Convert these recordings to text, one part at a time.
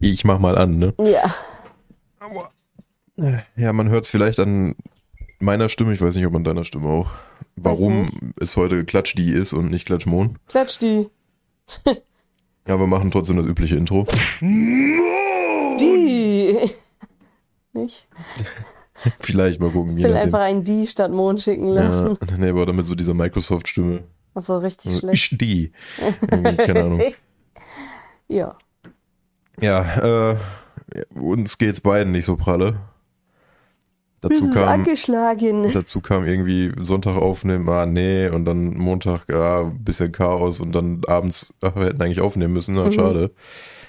ich mach mal an, ne? Ja. Ja, man hört es vielleicht an meiner Stimme, ich weiß nicht, ob an deiner Stimme auch, warum es heute Klatsch die ist und nicht Klatschmon. Klatsch die. Ja, wir machen trotzdem das übliche Intro. Die. Nicht? Vielleicht mal gucken, Ich will einfach ein Die statt Mond schicken lassen. Ja, nee, aber damit so dieser Microsoft-Stimme. Achso, richtig Also, schlecht. ich die. Irgendwie, keine Ahnung. Ja. Ja, äh, uns geht's beiden nicht so pralle. Dazu kam, dazu kam irgendwie Sonntag aufnehmen, ah nee, und dann Montag, ja, bisschen Chaos und dann abends, ach, wir hätten eigentlich aufnehmen müssen, na, Mhm. schade.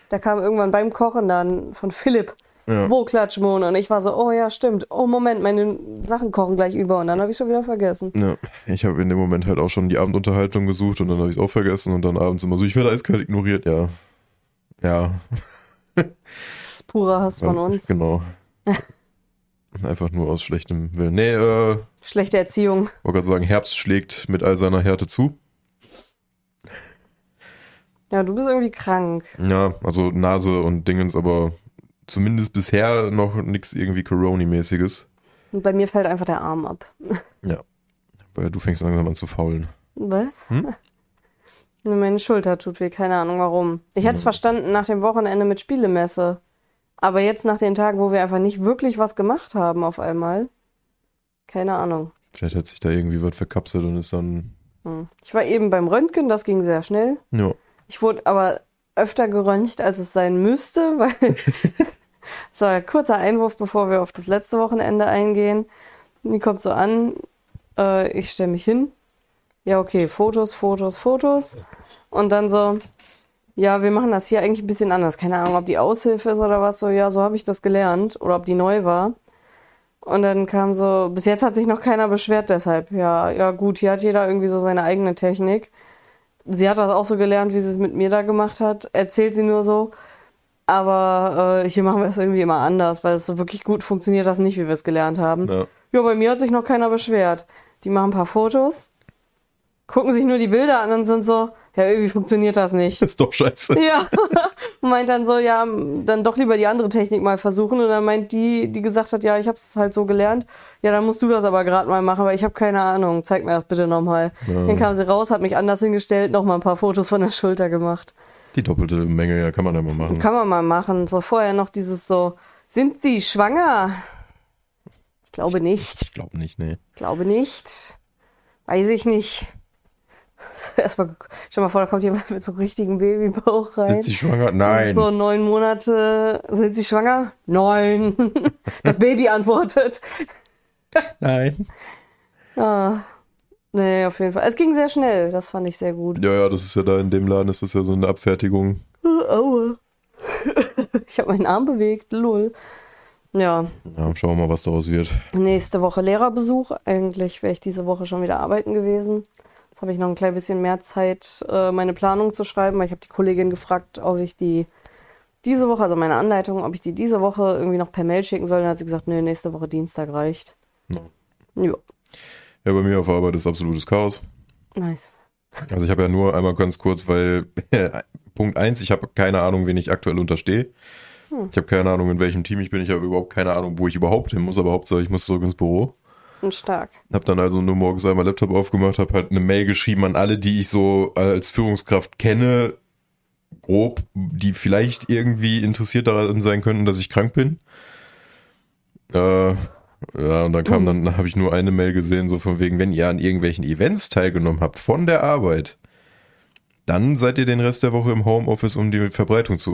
Da kam irgendwann beim Kochen dann von Philipp, Ja. wo Klatschmond? Und ich war so, oh ja, stimmt. Oh Moment, meine Sachen kochen gleich über. Und dann habe ich schon wieder vergessen. Ja, ich habe in dem Moment halt auch schon die Abendunterhaltung gesucht und dann habe ich es auch vergessen und dann abends immer so, ich werde eiskalt ignoriert, ja. Ja, Das ist purer Hass von ja, uns. Genau. Einfach nur aus schlechtem Willen. Nee, äh, Schlechte Erziehung. wollte gerade sagen, Herbst schlägt mit all seiner Härte zu. Ja, du bist irgendwie krank. Ja, also Nase und Dingens, aber zumindest bisher noch nichts irgendwie Corona-mäßiges. Und bei mir fällt einfach der Arm ab. Weil du fängst langsam an zu faulen. Was? Hm? Meine Schulter tut weh, keine Ahnung warum. Ich hätte es verstanden nach dem Wochenende mit Spielemesse. Aber jetzt nach den Tagen, wo wir einfach nicht wirklich was gemacht haben auf einmal. Keine Ahnung. Vielleicht hat sich da irgendwie was verkapselt und ist dann. Hm. Ich war eben beim Röntgen, das ging sehr schnell. Ja. Ich wurde aber öfter geröntgt, als es sein müsste, weil es war ein kurzer Einwurf, bevor wir auf das letzte Wochenende eingehen. Die kommt so an, äh, ich stelle mich hin. Ja, okay, Fotos, Fotos, Fotos. Und dann so, ja, wir machen das hier eigentlich ein bisschen anders. Keine Ahnung, ob die Aushilfe ist oder was. So, ja, so habe ich das gelernt. Oder ob die neu war. Und dann kam so, bis jetzt hat sich noch keiner beschwert deshalb. Ja, ja gut, hier hat jeder irgendwie so seine eigene Technik. Sie hat das auch so gelernt, wie sie es mit mir da gemacht hat. Erzählt sie nur so. Aber äh, hier machen wir es irgendwie immer anders, weil es so wirklich gut funktioniert das nicht, wie wir es gelernt haben. ja. Ja, bei mir hat sich noch keiner beschwert. Die machen ein paar Fotos, gucken sich nur die Bilder an und sind so, ja, irgendwie funktioniert das nicht. Ist doch scheiße. Ja, und meint dann so, ja, dann doch lieber die andere Technik mal versuchen. Und dann meint die, die gesagt hat, ja, ich habe es halt so gelernt. Ja, dann musst du das aber gerade mal machen, weil ich habe keine Ahnung. Zeig mir das bitte nochmal. Ja. Dann kam sie raus, hat mich anders hingestellt, nochmal ein paar Fotos von der Schulter gemacht. Die doppelte Menge, ja, kann man ja mal machen. Kann man mal machen. So vorher noch dieses so, sind Sie schwanger? Ich glaube nicht. Ich glaube nicht, nee. Ich glaube nicht. Weiß ich nicht. Erstmal, stell mal vor, da kommt jemand mit so einem richtigen Babybauch rein. Sind sie schwanger? Nein. So neun Monate. Sind Sie schwanger? Nein. Das Baby antwortet. Nein. Ah. Nee, auf jeden Fall. Es ging sehr schnell. Das fand ich sehr gut. Ja, ja, das ist ja da in dem Laden, ist das ja so eine Abfertigung. Äh, Aua. Ich habe meinen Arm bewegt. Lol. Ja, Ja, schauen wir mal, was daraus wird. nächste Woche Lehrerbesuch. Eigentlich wäre ich diese Woche schon wieder arbeiten gewesen. Jetzt habe ich noch ein klein bisschen mehr Zeit, äh, meine Planung zu schreiben, weil ich habe die Kollegin gefragt, ob ich die diese Woche, also meine Anleitung, ob ich die diese Woche irgendwie noch per Mail schicken soll. Dann hat sie gesagt, nee, nächste Woche Dienstag reicht. Ja. Ja, Ja, bei mir auf der Arbeit ist absolutes Chaos. nice. Also ich habe ja nur einmal ganz kurz, weil Punkt eins, ich habe keine Ahnung, wen ich aktuell unterstehe. Hm. Ich habe keine Ahnung, in welchem Team ich bin. Ich habe überhaupt keine Ahnung, wo ich überhaupt hin muss, aber Hauptsache ich muss zurück ins Büro. Stark. Hab dann also nur morgens einmal Laptop aufgemacht, habe halt eine Mail geschrieben an alle, die ich so als Führungskraft kenne, grob, die vielleicht irgendwie interessiert daran sein könnten, dass ich krank bin. Äh, ja, und dann kam dann, habe ich nur eine Mail gesehen, so von wegen, wenn ihr an irgendwelchen Events teilgenommen habt von der Arbeit, dann seid ihr den Rest der Woche im Homeoffice, um die Verbreitung zu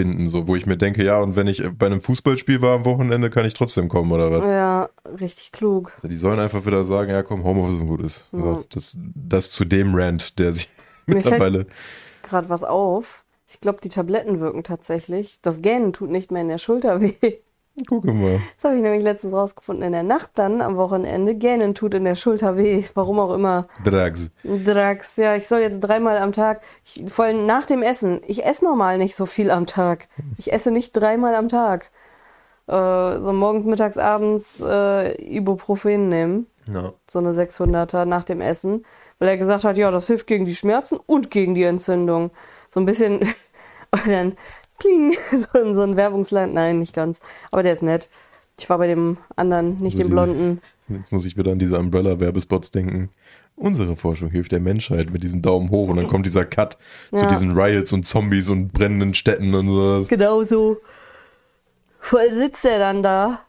unterbinden, so wo ich mir denke, ja, und wenn ich bei einem Fußballspiel war am Wochenende, kann ich trotzdem kommen oder was? Ja, richtig klug. Also die sollen einfach wieder sagen, ja komm, Homeoffice ist gut ist. Ja. Also das, das zu dem Rant, der sich Mir mittlerweile. Gerade was auf. Ich glaube, die Tabletten wirken tatsächlich. Das Gähnen tut nicht mehr in der Schulter weh. Gucke mal. Das habe ich nämlich letztens rausgefunden. In der Nacht dann am Wochenende. Gähnen tut in der Schulter weh. Warum auch immer. Drags. Drax, ja, ich soll jetzt dreimal am Tag, ich, vor allem nach dem Essen. Ich esse normal nicht so viel am Tag. Ich esse nicht dreimal am Tag. Äh, so morgens, mittags, abends äh, Ibuprofen nehmen. Ja. So eine 600er nach dem Essen. Weil er gesagt hat, ja, das hilft gegen die Schmerzen und gegen die Entzündung. So ein bisschen. Und dann kling, so so ein Werbungsland. Nein, nicht ganz. Aber der ist nett. Ich war bei dem anderen, nicht So dem blonden. Jetzt muss ich wieder an diese Umbrella-Werbespots denken. Unsere Forschung hilft der Menschheit mit diesem Daumen hoch und dann kommt dieser Cut zu Ja. diesen Riots und Zombies und brennenden Städten und sowas. Genau so. Voll sitzt er dann da.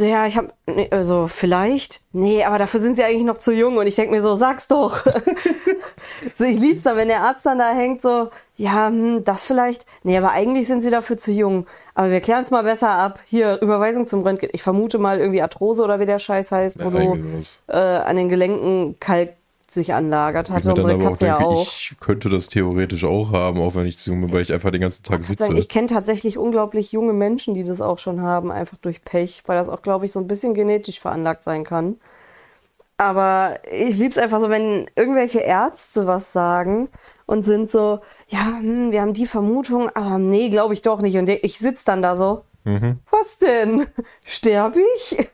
So, ja, ich hab, nee, also vielleicht. Nee, aber dafür sind sie eigentlich noch zu jung. Und ich denk mir so, sag's doch. so, ich lieb's dann, wenn der Arzt dann da hängt, so, ja, hm, das vielleicht. Nee, aber eigentlich sind sie dafür zu jung. Aber wir klären's mal besser ab. Hier, Überweisung zum Röntgen. Ich vermute mal irgendwie Arthrose oder wie der Scheiß heißt, wo Ja, du irgendwie sowas. äh, an den Gelenken Kalk sich anlagert. Hatte unsere aber auch Katze ja denke, auch. ich könnte das theoretisch auch haben, auch wenn ich zu jung bin, weil ich einfach den ganzen Tag sitze. sagen, ich kenne tatsächlich unglaublich junge Menschen, die das auch schon haben, einfach durch Pech, weil das auch, glaube ich, so ein bisschen genetisch veranlagt sein kann. Aber ich lieb's einfach so, wenn irgendwelche Ärzte was sagen und sind so, ja, hm, wir haben die Vermutung, aber nee, glaube ich doch nicht. Und ich sitz dann da so, was denn? Sterb ich?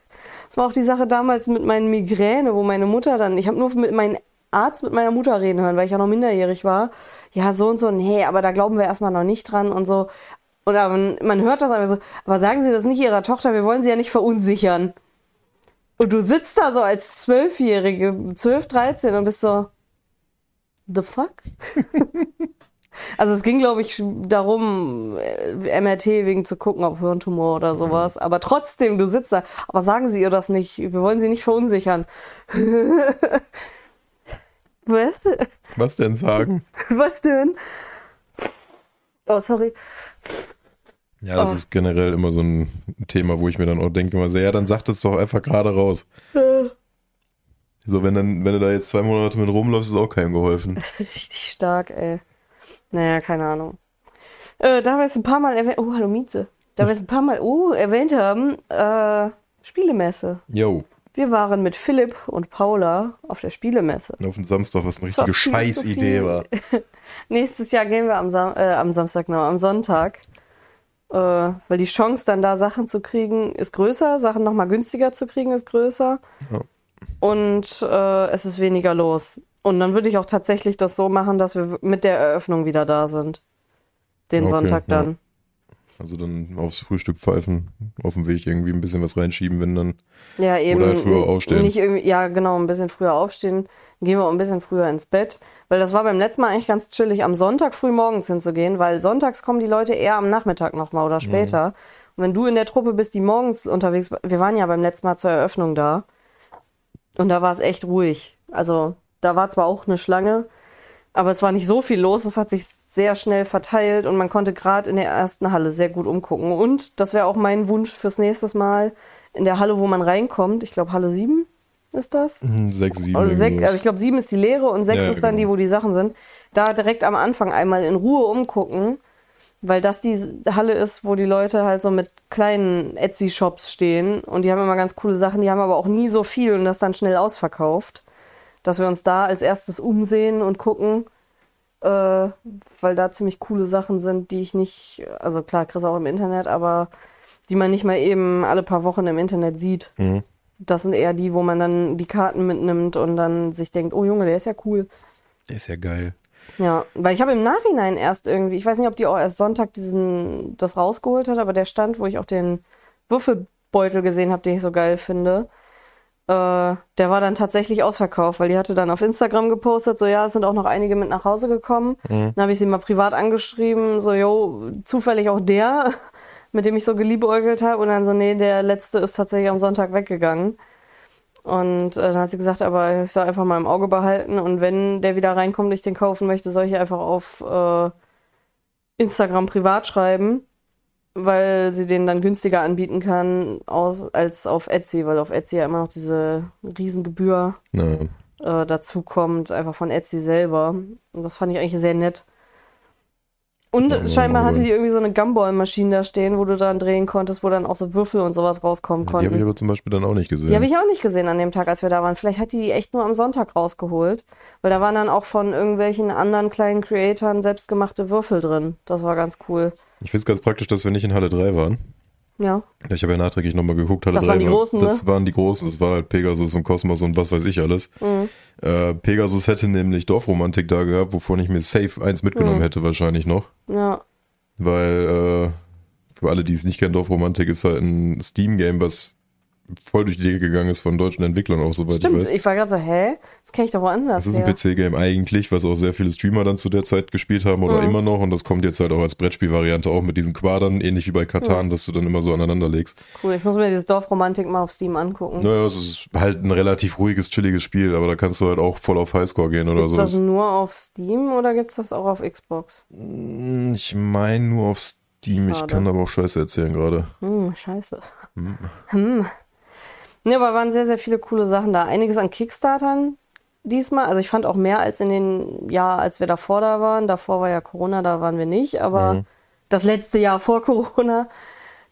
Das war auch die Sache damals mit meinen Migräne, wo meine Mutter dann, ich habe nur mit meinem Arzt mit meiner Mutter reden hören, weil ich ja noch minderjährig war. Ja, so und so, nee, aber da glauben wir erstmal noch nicht dran und so. Oder man, man hört das aber so, aber sagen Sie das nicht Ihrer Tochter, wir wollen sie ja nicht verunsichern. Und du sitzt da so als Zwölfjährige, 12, 13 und bist so, the fuck? also es ging, glaube ich, darum, äh, MRT wegen zu gucken, ob Hirntumor oder sowas. Aber trotzdem, du sitzt da. Aber sagen Sie ihr das nicht. Wir wollen sie nicht verunsichern. Was? Was denn sagen? Was denn? Oh, sorry. Ja, das Oh. ist generell immer so ein Thema, wo ich mir dann auch denke, immer so, ja, dann sagt es doch einfach gerade raus. So, wenn dann, wenn du da jetzt zwei Monate mit rumläufst, ist auch keinem geholfen. Richtig stark, ey. Naja, keine Ahnung. Äh, da wir es ein paar Mal erwähnt, oh, hallo Mieze. Da wir es ein paar Mal oh, erwähnt haben, äh, Spielemesse. Yo, Wir waren mit Philipp und Paula auf der Spielemesse. auf den Samstag, was eine Das richtige Scheißidee war. Nächstes Jahr gehen wir am, Sam äh, am Samstag, genau, am Sonntag. Äh, weil die Chance, dann da Sachen zu kriegen, ist größer. Sachen nochmal günstiger zu kriegen, ist größer. Ja. Und äh, es ist weniger los. Und dann würde ich auch tatsächlich das so machen, dass wir mit der Eröffnung wieder da sind. Den Okay, Sonntag ja. Also dann aufs Frühstück pfeifen, auf dem Weg irgendwie ein bisschen was reinschieben, wenn dann. Ja, eben. Oder früher aufstehen. Nicht irgendwie, ja, genau, ein bisschen früher aufstehen. Dann gehen wir auch ein bisschen früher ins Bett. Weil das war beim letzten Mal eigentlich ganz chillig, am Sonntag früh morgens hinzugehen, weil sonntags kommen die Leute eher am Nachmittag nochmal oder später. Und wenn du in der Truppe bist, die morgens unterwegs, wir waren ja beim letzten Mal zur Eröffnung da. Und da war es echt ruhig. Also, da war zwar auch eine Schlange, aber es war nicht so viel los. Es hat sich sehr schnell verteilt und man konnte gerade in der ersten Halle sehr gut umgucken. Und das wäre auch mein Wunsch fürs nächste Mal in der Halle, wo man reinkommt. Ich glaube, Halle 7 ist das. hm, Sechs, sieben. Oder sechs, irgendwas. also ich glaube, sieben ist die leere und sechs Ja, ist dann genau. die, wo die Sachen sind. Da direkt am Anfang einmal in Ruhe umgucken, weil das die Halle ist, wo die Leute halt so mit kleinen Etsy-Shops stehen und die haben immer ganz coole Sachen, die haben aber auch nie so viel und das dann schnell ausverkauft. Dass wir uns da als erstes umsehen und gucken, äh, weil da ziemlich coole Sachen sind, die ich nicht, also klar, du auch im Internet, aber die man nicht mal eben alle paar Wochen im Internet sieht. Mhm. Das sind eher die, wo man dann die Karten mitnimmt und dann sich denkt, oh Junge, der ist ja cool. Der ist ja geil. Ja, weil ich habe im Nachhinein erst irgendwie, ich weiß nicht, ob die auch erst Sonntag diesen das rausgeholt hat, aber der Stand, wo ich auch den Würfelbeutel gesehen habe, den ich so geil finde, äh, der war dann tatsächlich ausverkauft, weil die hatte dann auf Instagram gepostet, so ja, es sind auch noch einige mit nach Hause gekommen. Dann habe ich sie mal privat angeschrieben, so jo, zufällig auch der, mit dem ich so geliebäugelt habe und dann so, nee, der letzte ist tatsächlich am Sonntag weggegangen. Und äh, dann hat sie gesagt, aber ich soll einfach mal im Auge behalten und wenn der wieder reinkommt und ich den kaufen möchte, soll ich einfach auf äh, Instagram privat schreiben, weil sie den dann günstiger anbieten kann aus, als auf Etsy, weil auf Etsy ja immer noch diese Riesengebühr Na, äh, dazu kommt, einfach von Etsy selber. Und das fand ich eigentlich sehr nett. Und Ja, scheinbar hatte die irgendwie so eine Gumball-Maschine da stehen, wo du dann drehen konntest, wo dann auch so Würfel und sowas rauskommen die konnten. habe ich aber zum Beispiel dann auch nicht gesehen. Die habe ich auch nicht gesehen an dem Tag, als wir da waren. Vielleicht hat die die echt nur am Sonntag rausgeholt. Weil da waren dann auch von irgendwelchen anderen kleinen Creatoren selbstgemachte Würfel drin. Das war ganz cool. Ich finde es ganz praktisch, dass wir nicht in Halle 3 waren. Ja. Ich habe ja nachträglich nochmal geguckt. Halle Das 3 waren die großen, Das ne? waren die großen. Das war halt Pegasus und Kosmos und was weiß ich alles. Mhm. Äh, Pegasus hätte nämlich Dorfromantik da gehabt, wovon ich mir safe eins mitgenommen Mhm. hätte wahrscheinlich noch. Ja. weil äh, für alle, die es nicht kennen, Dorfromantik ist halt ein Steam-Game, was voll durch die Decke gegangen ist von deutschen Entwicklern auch, soweit Stimmt, ich weiß. ich war gerade so, hä? Das kenne ich doch woanders Das ist ein. PC-Game eigentlich, was auch sehr viele Streamer dann zu der Zeit gespielt haben oder Mhm. immer noch. Und das kommt jetzt halt auch als Brettspielvariante auch mit diesen Quadern, ähnlich wie bei Katan, dass du dann immer so aneinander legst. Cool, ich muss mir dieses Dorfromantik mal auf Steam angucken. Naja, es ist halt ein relativ ruhiges, chilliges Spiel, aber da kannst du halt auch voll auf Highscore gehen oder so. das nur auf Steam oder gibt's das auch auf Xbox? Mm, Ich meine nur auf Steam, ich Schade. kann aber auch Scheiße erzählen gerade. Hm, scheiße. Hm. Ne, aber waren sehr, sehr viele coole Sachen da. Einiges an Kickstartern diesmal. Also ich fand auch mehr als in den Jahr, als wir davor da waren. Davor war ja Corona, da waren wir nicht. Aber Mhm. das letzte Jahr vor Corona,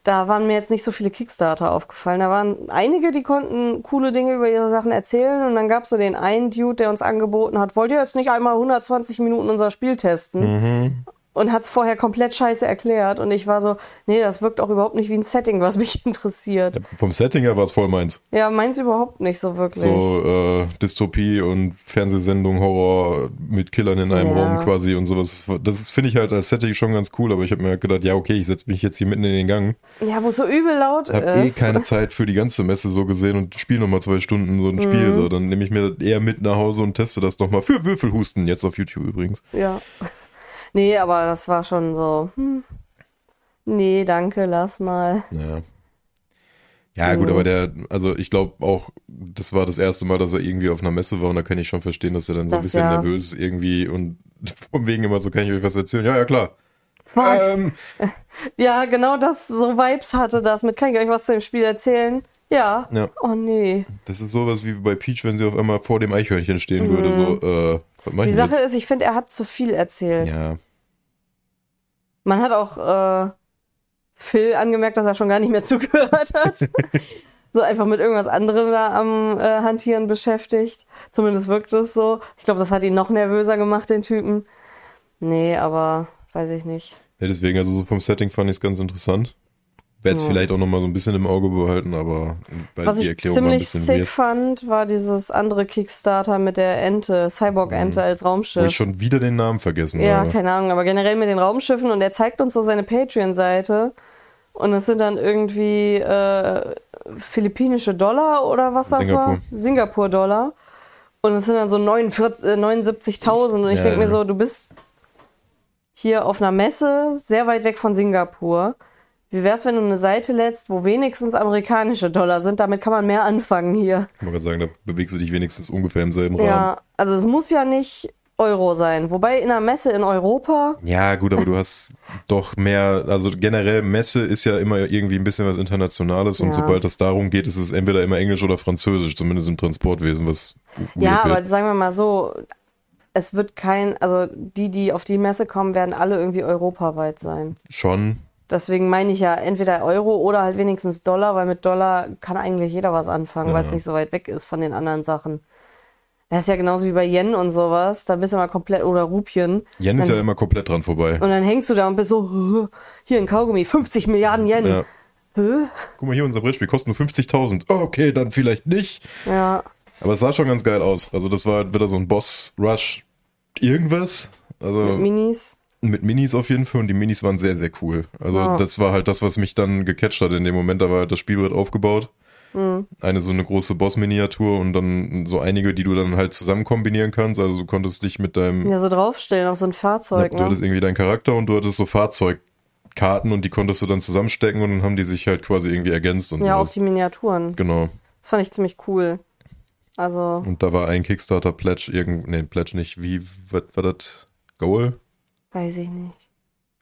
da waren mir jetzt nicht so viele Kickstarter aufgefallen. Da waren einige, die konnten coole Dinge über ihre Sachen erzählen. Und dann gab es so den einen Dude, der uns angeboten hat, wollt ihr jetzt nicht einmal 120 Minuten unser Spiel testen? Mhm. Und hat es vorher komplett scheiße erklärt. Und ich war so, nee, das wirkt auch überhaupt nicht wie ein Setting, was mich interessiert. Vom Setting her war es voll meins. Ja, meins überhaupt nicht so wirklich. So äh, Dystopie und Fernsehsendung, Horror mit Killern in einem Ja. Raum quasi und sowas. Das ist, finde ich halt als Setting schon ganz cool, aber ich habe mir gedacht, ja, okay, ich setze mich jetzt hier mitten in den Gang. Ja, wo es so übel laut Ich habe eh ist. keine Zeit für die ganze Messe so gesehen und spiele nochmal zwei Stunden so ein Spiel. Mhm. So, dann nehme ich mir eher mit nach Hause und teste das nochmal für Würfelhusten, jetzt auf YouTube übrigens. Ja. Nee, aber das war schon so, hm. Nee, danke, lass mal. Ja. Ja, gut, Mhm. aber der, also ich glaube auch, das war das erste Mal, dass er irgendwie auf einer Messe war und da kann ich schon verstehen, dass er dann so ein Das bisschen ja. nervös ist irgendwie und von wegen immer so, kann ich euch was erzählen? Ja, ja, klar. Ähm, Ja, genau das, so Vibes hatte das mit, kann ich euch was zu dem Spiel erzählen? Ja. Ja. Oh nee. das ist sowas wie bei Peach, wenn sie auf einmal vor dem Eichhörnchen stehen würde, so, äh, Mhm. Die Sache ist, ich finde, er hat zu viel erzählt. Ja, Man hat auch äh, Phil angemerkt, dass er schon gar nicht mehr zugehört hat. so einfach mit irgendwas anderem da am äh, Hantieren beschäftigt. Zumindest wirkt es so. Ich glaube, das hat ihn noch nervöser gemacht, den Typen. Nee, aber weiß ich nicht. ja deswegen, also so vom Setting fand ich es ganz interessant. Werde es Ja. vielleicht auch nochmal so ein bisschen im Auge behalten, aber weil Was ich ziemlich sick weird. fand, war dieses andere Kickstarter mit der Ente, Cyborg-Ente als Wo Raumschiff. ich schon wieder den Namen vergessen Ja, habe. keine Ahnung, aber generell mit den Raumschiffen und er zeigt uns so seine Patreon-Seite und es sind dann irgendwie äh, philippinische Dollar oder was das Singapur. war? Singapur-Dollar. Und es sind dann so 49, äh, 79.000 und ich Ja, denke mir ja. so, du bist hier auf einer Messe, sehr weit weg von Singapur. Wie wär's, wenn du eine Seite lädst, wo wenigstens amerikanische Dollar sind? Damit kann man mehr anfangen hier. Ich wollte gerade sagen, da bewegst du dich wenigstens ungefähr im selben Rahmen. Ja, also es muss ja nicht Euro sein. Wobei in einer Messe in Europa Ja, gut, aber du hast doch mehr, also generell Messe ist ja immer irgendwie ein bisschen was Internationales und Ja. sobald es darum geht, ist es entweder immer Englisch oder Französisch, zumindest im Transportwesen, was Ja, aber sagen wir mal so, es wird kein, also die, die auf die Messe kommen, werden alle irgendwie europaweit sein. schon. Deswegen meine ich ja entweder Euro oder halt wenigstens Dollar, weil mit Dollar kann eigentlich jeder was anfangen, weil es Ja. nicht so weit weg ist von den anderen Sachen. Das ist ja genauso wie bei Yen und sowas, da bist du mal komplett, oder Rupien. Yen ist Dann- ja immer komplett dran vorbei. Und dann hängst du da und bist so, "Hö, hier ein Kaugummi, 50 Milliarden Yen. Ja. Hö? Guck mal hier, unser Brettspiel kostet nur 50.000. Oh, okay, dann vielleicht nicht. Ja, Aber es sah schon ganz geil aus. Also das war wieder so ein Boss-Rush irgendwas. Also mit Minis. Mit Minis auf jeden Fall und die Minis waren sehr, sehr cool. Also Ja. das war halt das, was mich dann gecatcht hat in dem Moment. Da war halt das Spielbrett aufgebaut. Mhm. Eine so eine große Boss-Miniatur und dann so einige, die du dann halt zusammen kombinieren kannst. Also du konntest dich mit deinem, Ja, so draufstellen auf so ein ja, Fahrzeug, du ne? hattest irgendwie deinen Charakter und du hattest so Fahrzeugkarten und die konntest du dann zusammenstecken und dann haben die sich halt quasi irgendwie ergänzt und Ja, auch sowas. die Miniaturen. Genau. Das fand ich ziemlich cool. Also, Und da war ein Kickstarter-Pledge, irgend, nee, Pledge nicht, wie, was war das? Goal? Weiß ich nicht.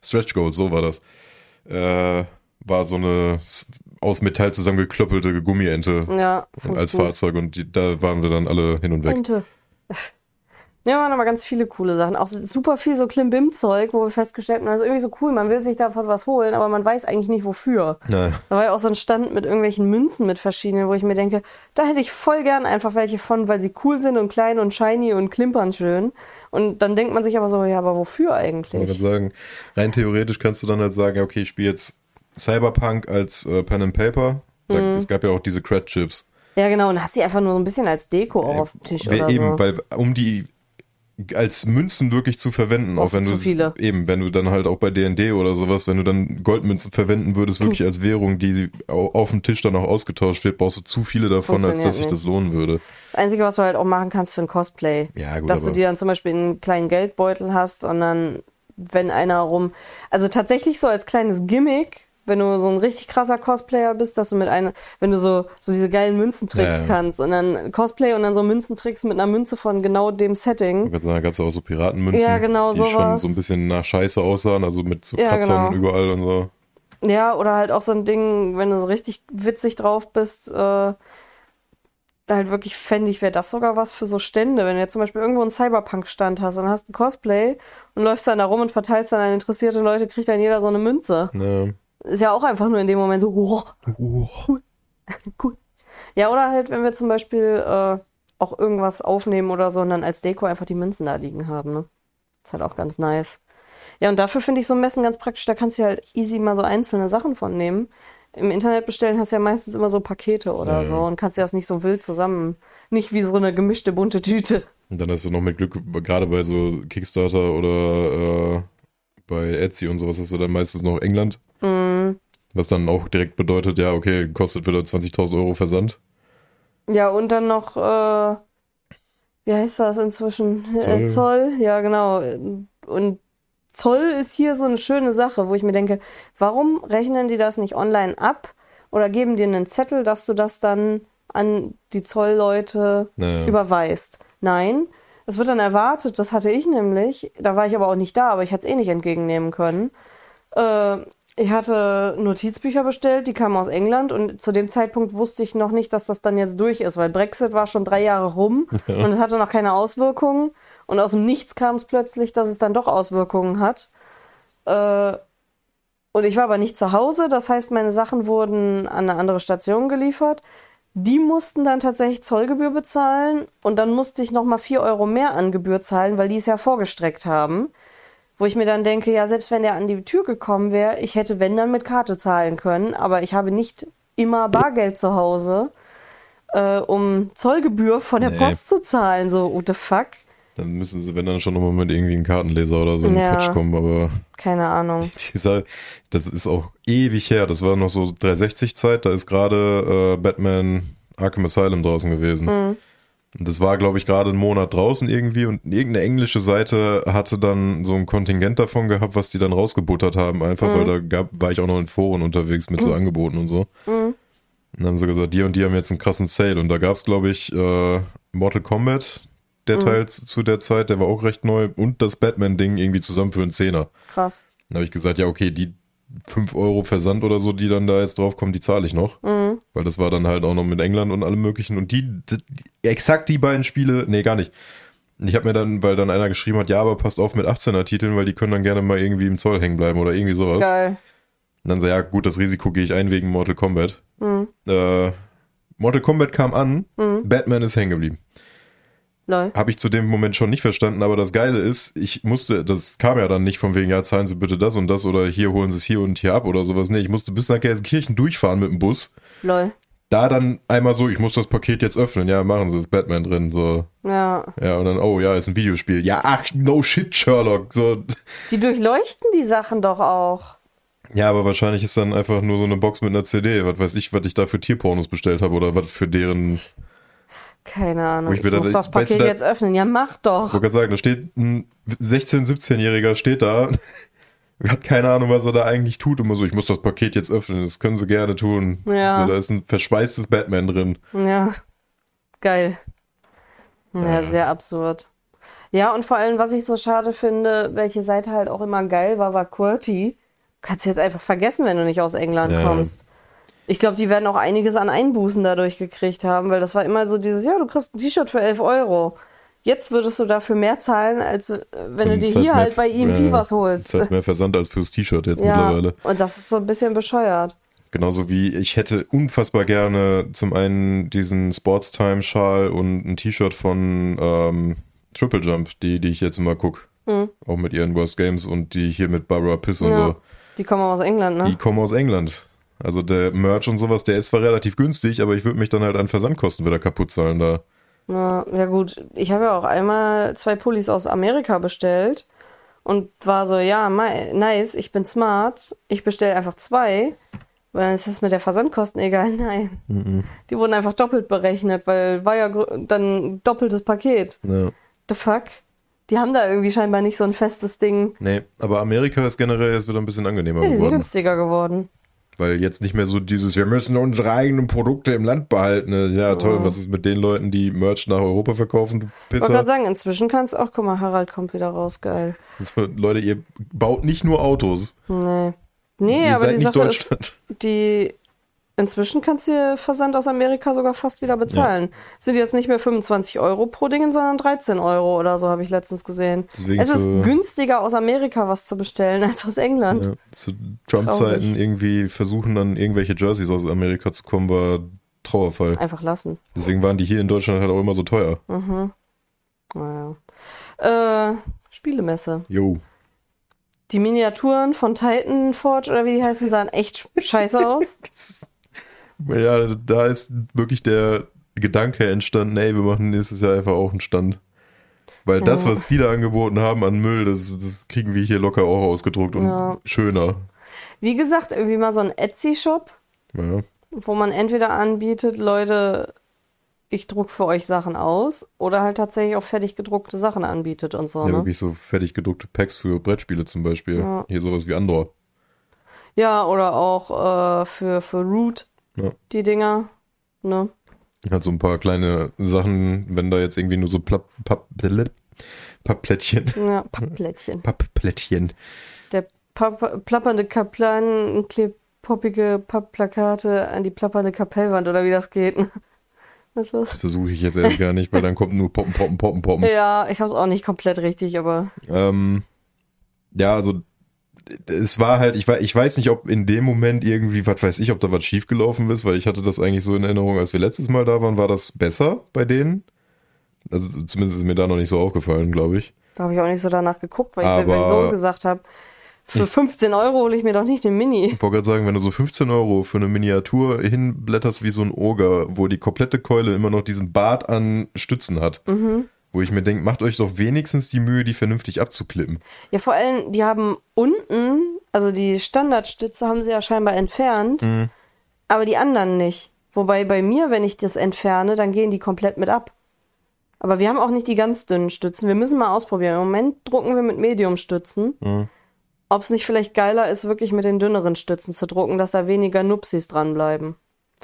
Stretch Goals, so war das. Äh, war so eine aus Metall zusammengeklöppelte Gummiente Ja, als gut. Fahrzeug und die, da waren wir dann alle hin und weg. Ente. Ja, waren aber ganz viele coole Sachen. Auch super viel so Klimbim-Zeug, wo wir festgestellt haben, das ist irgendwie so cool, man will sich davon was holen, aber man weiß eigentlich nicht wofür. Na, Da war ja auch so ein Stand mit irgendwelchen Münzen mit verschiedenen, wo ich mir denke, da hätte ich voll gern einfach welche von, weil sie cool sind und klein und shiny und klimpern schön. Und dann denkt man sich aber so, ja, aber wofür ich eigentlich? gerade sagen, rein theoretisch kannst du dann halt sagen, ja, okay, ich spiele jetzt Cyberpunk als äh, Pen and Paper. Da, Mhm. Es gab ja auch diese Cred Chips. Ja, genau, und hast die einfach nur so ein bisschen als Deko auch auf dem Tisch oder eben, so. weil um die als Münzen wirklich zu verwenden, auch wenn du viele. eben, wenn du dann halt auch bei D&D oder sowas, wenn du dann Goldmünzen verwenden würdest, wirklich als Währung, die au- auf dem Tisch dann auch ausgetauscht wird, brauchst du zu viele davon, als dass sich das lohnen würde. Das Einzige, was du halt auch machen kannst für ein Cosplay. Ja, gut, dass du dir dann zum Beispiel einen kleinen Geldbeutel hast und dann, wenn einer rum. Also tatsächlich so als kleines Gimmick, wenn du so ein richtig krasser Cosplayer bist, dass du mit einer, wenn du so, so diese geilen Münzentricks Ja, ja. kannst und dann Cosplay und dann so Münzentricks mit einer Münze von genau dem Setting. Ich würde sagen, da gab es auch so Piratenmünzen, Ja, genau, die schon sowas. so ein bisschen nach Scheiße aussahen, also mit so Ja, Kratzern genau. überall und so. Ja, oder halt auch so ein Ding, wenn du so richtig witzig drauf bist, äh, halt wirklich fände ich, wäre das sogar was für so Stände. Wenn du jetzt zum Beispiel irgendwo einen Cyberpunk-Stand hast und hast ein Cosplay und läufst dann da rum und verteilst dann an interessierte Leute, kriegt dann jeder so eine Münze. Ja. Ist ja auch einfach nur in dem Moment so, wow, Oh. cool. Ja, oder halt, wenn wir zum Beispiel äh, auch irgendwas aufnehmen oder so und dann als Deko einfach die Münzen da liegen haben, ne? Ist halt auch ganz nice. Ja, und dafür finde ich so Messen ganz praktisch, da kannst du halt easy mal so einzelne Sachen von nehmen. Im Internet bestellen hast du ja meistens immer so Pakete oder Ja, so ja. und kannst dir das nicht so wild zusammen, nicht wie so eine gemischte bunte Tüte. Und dann hast du noch mit Glück, gerade bei so Kickstarter oder äh, bei Etsy und sowas, hast du dann meistens noch England. Mm, Was dann auch direkt bedeutet, ja, okay, kostet wieder 20.000 Euro Versand. Ja, und dann noch, äh, wie heißt das inzwischen? Äh, Zoll. Zoll, ja, genau. Und Zoll ist hier so eine schöne Sache, wo ich mir denke, warum rechnen die das nicht online ab oder geben dir einen Zettel, dass du das dann an die Zollleute Naja. überweist? Nein, es wird dann erwartet, das hatte ich nämlich, da war ich aber auch nicht da, aber ich hätte es eh nicht entgegennehmen können. Äh, ich hatte Notizbücher bestellt, die kamen aus England und zu dem Zeitpunkt wusste ich noch nicht, dass das dann jetzt durch ist, weil Brexit war schon drei Jahre rum und es hatte noch keine Auswirkungen. Und aus dem Nichts kam es plötzlich, dass es dann doch Auswirkungen hat. Äh, und ich war aber nicht zu Hause, das heißt, meine Sachen wurden an eine andere Station geliefert. Die mussten dann tatsächlich Zollgebühr bezahlen und dann musste ich nochmal 4 Euro mehr an Gebühr zahlen, weil die es ja vorgestreckt haben. Wo ich mir dann denke, ja, selbst wenn der an die Tür gekommen wäre, ich hätte, wenn, dann mit Karte zahlen können, aber ich habe nicht immer Bargeld zu Hause, äh, um Zollgebühr von der Nee. Post zu zahlen. So, what the fuck? Dann müssen sie, wenn dann schon nochmal mit irgendwie einem Kartenleser oder so einem Ja. Quatsch kommen, aber Keine Ahnung. dieser, das ist auch ewig her. Das war noch so 360-Zeit, da ist gerade äh, Batman Arkham Asylum draußen gewesen. Mhm. Und das war, glaube ich, gerade einen Monat draußen irgendwie und irgendeine englische Seite hatte dann so ein Kontingent davon gehabt, was die dann rausgebuttert haben, einfach, Mhm. weil da gab, war ich auch noch in Foren unterwegs mit so Angeboten und so. Mhm. Und dann haben sie gesagt, die und die haben jetzt einen krassen Sale. Und da gab es, glaube ich, äh, Mortal Kombat, der Mhm. Teil zu zu der Zeit, der war auch recht neu, und das Batman-Ding irgendwie zusammen für einen Zehner. Krass. Dann habe ich gesagt, ja, okay, die 5 Euro Versand oder so, die dann da jetzt draufkommen, die zahle ich noch. Mhm. Weil das war dann halt auch noch mit England und allem möglichen. Und die, die exakt die beiden Spiele, nee, gar nicht. Ich habe mir dann, weil dann einer geschrieben hat, ja, aber passt auf mit 18er Titeln, weil die können dann gerne mal irgendwie im Zoll hängen bleiben oder irgendwie sowas. Geil. Und dann so, ja, gut, das Risiko gehe ich ein wegen Mortal Kombat. Mhm. Äh, Mortal Kombat kam an, Batman ist hängen geblieben. Habe ich zu dem Moment schon nicht verstanden, aber das Geile ist, ich musste, das kam ja dann nicht von wegen, ja, zahlen Sie bitte das und das oder hier holen Sie es hier und hier ab oder sowas. Nee, ich musste bis nach Gelsenkirchen durchfahren mit dem Bus. Lol. Da dann einmal so, ich muss das Paket jetzt öffnen. Ja, machen Sie, ist Batman drin. So, Ja. ja, und dann, oh ja, ist ein Videospiel. Ja, ach, no shit, Sherlock. So, Die durchleuchten die Sachen doch auch. ja, aber wahrscheinlich ist dann einfach nur so eine Box mit einer CD. Was weiß ich, was ich da für Tierpornos bestellt habe oder was für deren. Keine Ahnung. Ich, ich muss das weißt Paket du, da- jetzt öffnen. Ja, mach Ich doch. wollte gerade sagen, da steht ein 16-, 17-Jähriger steht da. Hat keine Ahnung, was er da eigentlich tut. Immer so, ich muss das Paket jetzt öffnen. Das können sie gerne tun. Ja. So, da ist ein verschweißtes Batman drin. Ja. Geil. Ja, Ja. sehr absurd. Ja, und vor allem, was ich so schade finde, welche Seite halt auch immer geil war, war QWERTY. Kannst du jetzt einfach vergessen, wenn du nicht aus England Ja. kommst. Ich glaube, die werden auch einiges an Einbußen dadurch gekriegt haben, weil das war immer so dieses, ja, du kriegst ein T-Shirt für 11 Euro. Jetzt würdest du dafür mehr zahlen, als äh, wenn du Und dir das heißt hier halt bei EMP ja, was holst. Das heißt mehr Versand als fürs T-Shirt jetzt ja, mittlerweile. und das ist so ein bisschen bescheuert. Genauso wie ich hätte unfassbar gerne zum einen diesen Sportstime-Schal und ein T-Shirt von ähm, Triple Jump, die, die ich jetzt immer gucke. Auch mit ihren Worst Games und die hier mit Barbara Piss und Mhm. Ja. so. Die kommen aus England, ne? Die kommen aus England. Also der Merch und sowas, der ist zwar relativ günstig, aber ich würde mich dann halt an Versandkosten wieder kaputt zahlen da. Ja, ja gut, ich habe ja auch einmal zwei Pullis aus Amerika bestellt und war so, ja, nice, ich bin smart, ich bestelle einfach zwei, weil dann ist es mit der Versandkosten egal. Nein, Mhm. die wurden einfach doppelt berechnet, weil war ja dann ein doppeltes Paket. Ja. The fuck? Die haben da irgendwie scheinbar nicht so ein festes Ding. Nee, aber Amerika ist generell jetzt wieder ein bisschen angenehmer Ja, die sind geworden. günstiger geworden. Weil jetzt nicht mehr so dieses, wir müssen unsere eigenen Produkte im Land behalten. Ja, toll, was ist mit den Leuten, die Merch nach Europa verkaufen, du Ich wollte gerade sagen, inzwischen kannst auch, guck mal, Harald kommt wieder raus, geil. So, Leute, ihr baut nicht nur Autos. Nee. Nee, aber die nicht Sache ist, die inzwischen kannst du Versand aus Amerika sogar fast wieder bezahlen. Sind jetzt nicht mehr 25 Euro pro Ding, sondern 13 Euro oder so, habe ich letztens gesehen. Deswegen es ist so- günstiger aus Amerika was zu bestellen als aus England. Ja, zu Trump-Zeiten irgendwie versuchen dann irgendwelche Jerseys aus Amerika zu kommen, war Trauerfall. Einfach lassen. Deswegen waren die hier in Deutschland halt auch immer so teuer. Naja. Äh, Spielemesse. Jo. Die Miniaturen von Titan Forge oder wie die heißen, sahen echt scheiße aus. Ja, da ist wirklich der Gedanke entstanden, ey, wir machen nächstes Jahr einfach auch einen Stand. Weil das, Ja. was die da angeboten haben an Müll, das, das kriegen wir hier locker auch ausgedruckt und Ja. schöner. Wie gesagt, irgendwie mal so ein Etsy-Shop, Ja. wo man entweder anbietet, Leute, ich druck für euch Sachen aus, oder halt tatsächlich auch fertig gedruckte Sachen anbietet und so, ja, ne? wirklich so fertig gedruckte Packs für Brettspiele zum Beispiel. Hier sowas wie Andor. Ja, oder auch äh, für, für Root, Ja. die Dinger, ne? Hat so ein paar kleine Sachen, wenn da jetzt irgendwie nur so Plapp, Papp, Pappplättchen, Ja, Pappplättchen. Pappplättchen. Der Papp plappernde Kaplan klebt poppige Pappplakate an die plappernde Kapellwand, oder wie das geht. Was Das los? versuche ich jetzt erst gar nicht, weil dann kommt nur Poppen, Poppen, Poppen, Poppen. Ja, ich hab's auch nicht komplett richtig, aber Ähm, ja, also es war halt, ich, wei- ich weiß nicht, ob in dem Moment irgendwie, was weiß ich, ob da was schiefgelaufen ist, weil ich hatte das eigentlich so in Erinnerung, als wir letztes Mal da waren, war das besser bei denen. Also zumindest ist mir da noch nicht so aufgefallen, glaube ich. da habe ich auch nicht so danach geguckt, weil ich Aber- mir so gesagt habe, für Ich- 15 Euro hole ich mir doch nicht den Mini. Ich wollte gerade sagen, wenn du so 15 Euro für eine Miniatur hinblätterst wie so ein Oger, wo die komplette Keule immer noch diesen Bart an Stützen hat, Mhm. Wo ich mir denke, macht euch doch wenigstens die Mühe, die vernünftig abzuklippen. Ja, vor allem, die haben unten, also die Standardstütze haben sie ja scheinbar entfernt, Mhm. aber die anderen nicht. Wobei bei mir, wenn ich das entferne, dann gehen die komplett mit ab. Aber wir haben auch nicht die ganz dünnen Stützen. Wir müssen mal ausprobieren. Im Moment drucken wir mit Medium-Stützen. Mhm. Ob es nicht vielleicht geiler ist, wirklich mit den dünneren Stützen zu drucken, dass da weniger Nupsis dranbleiben.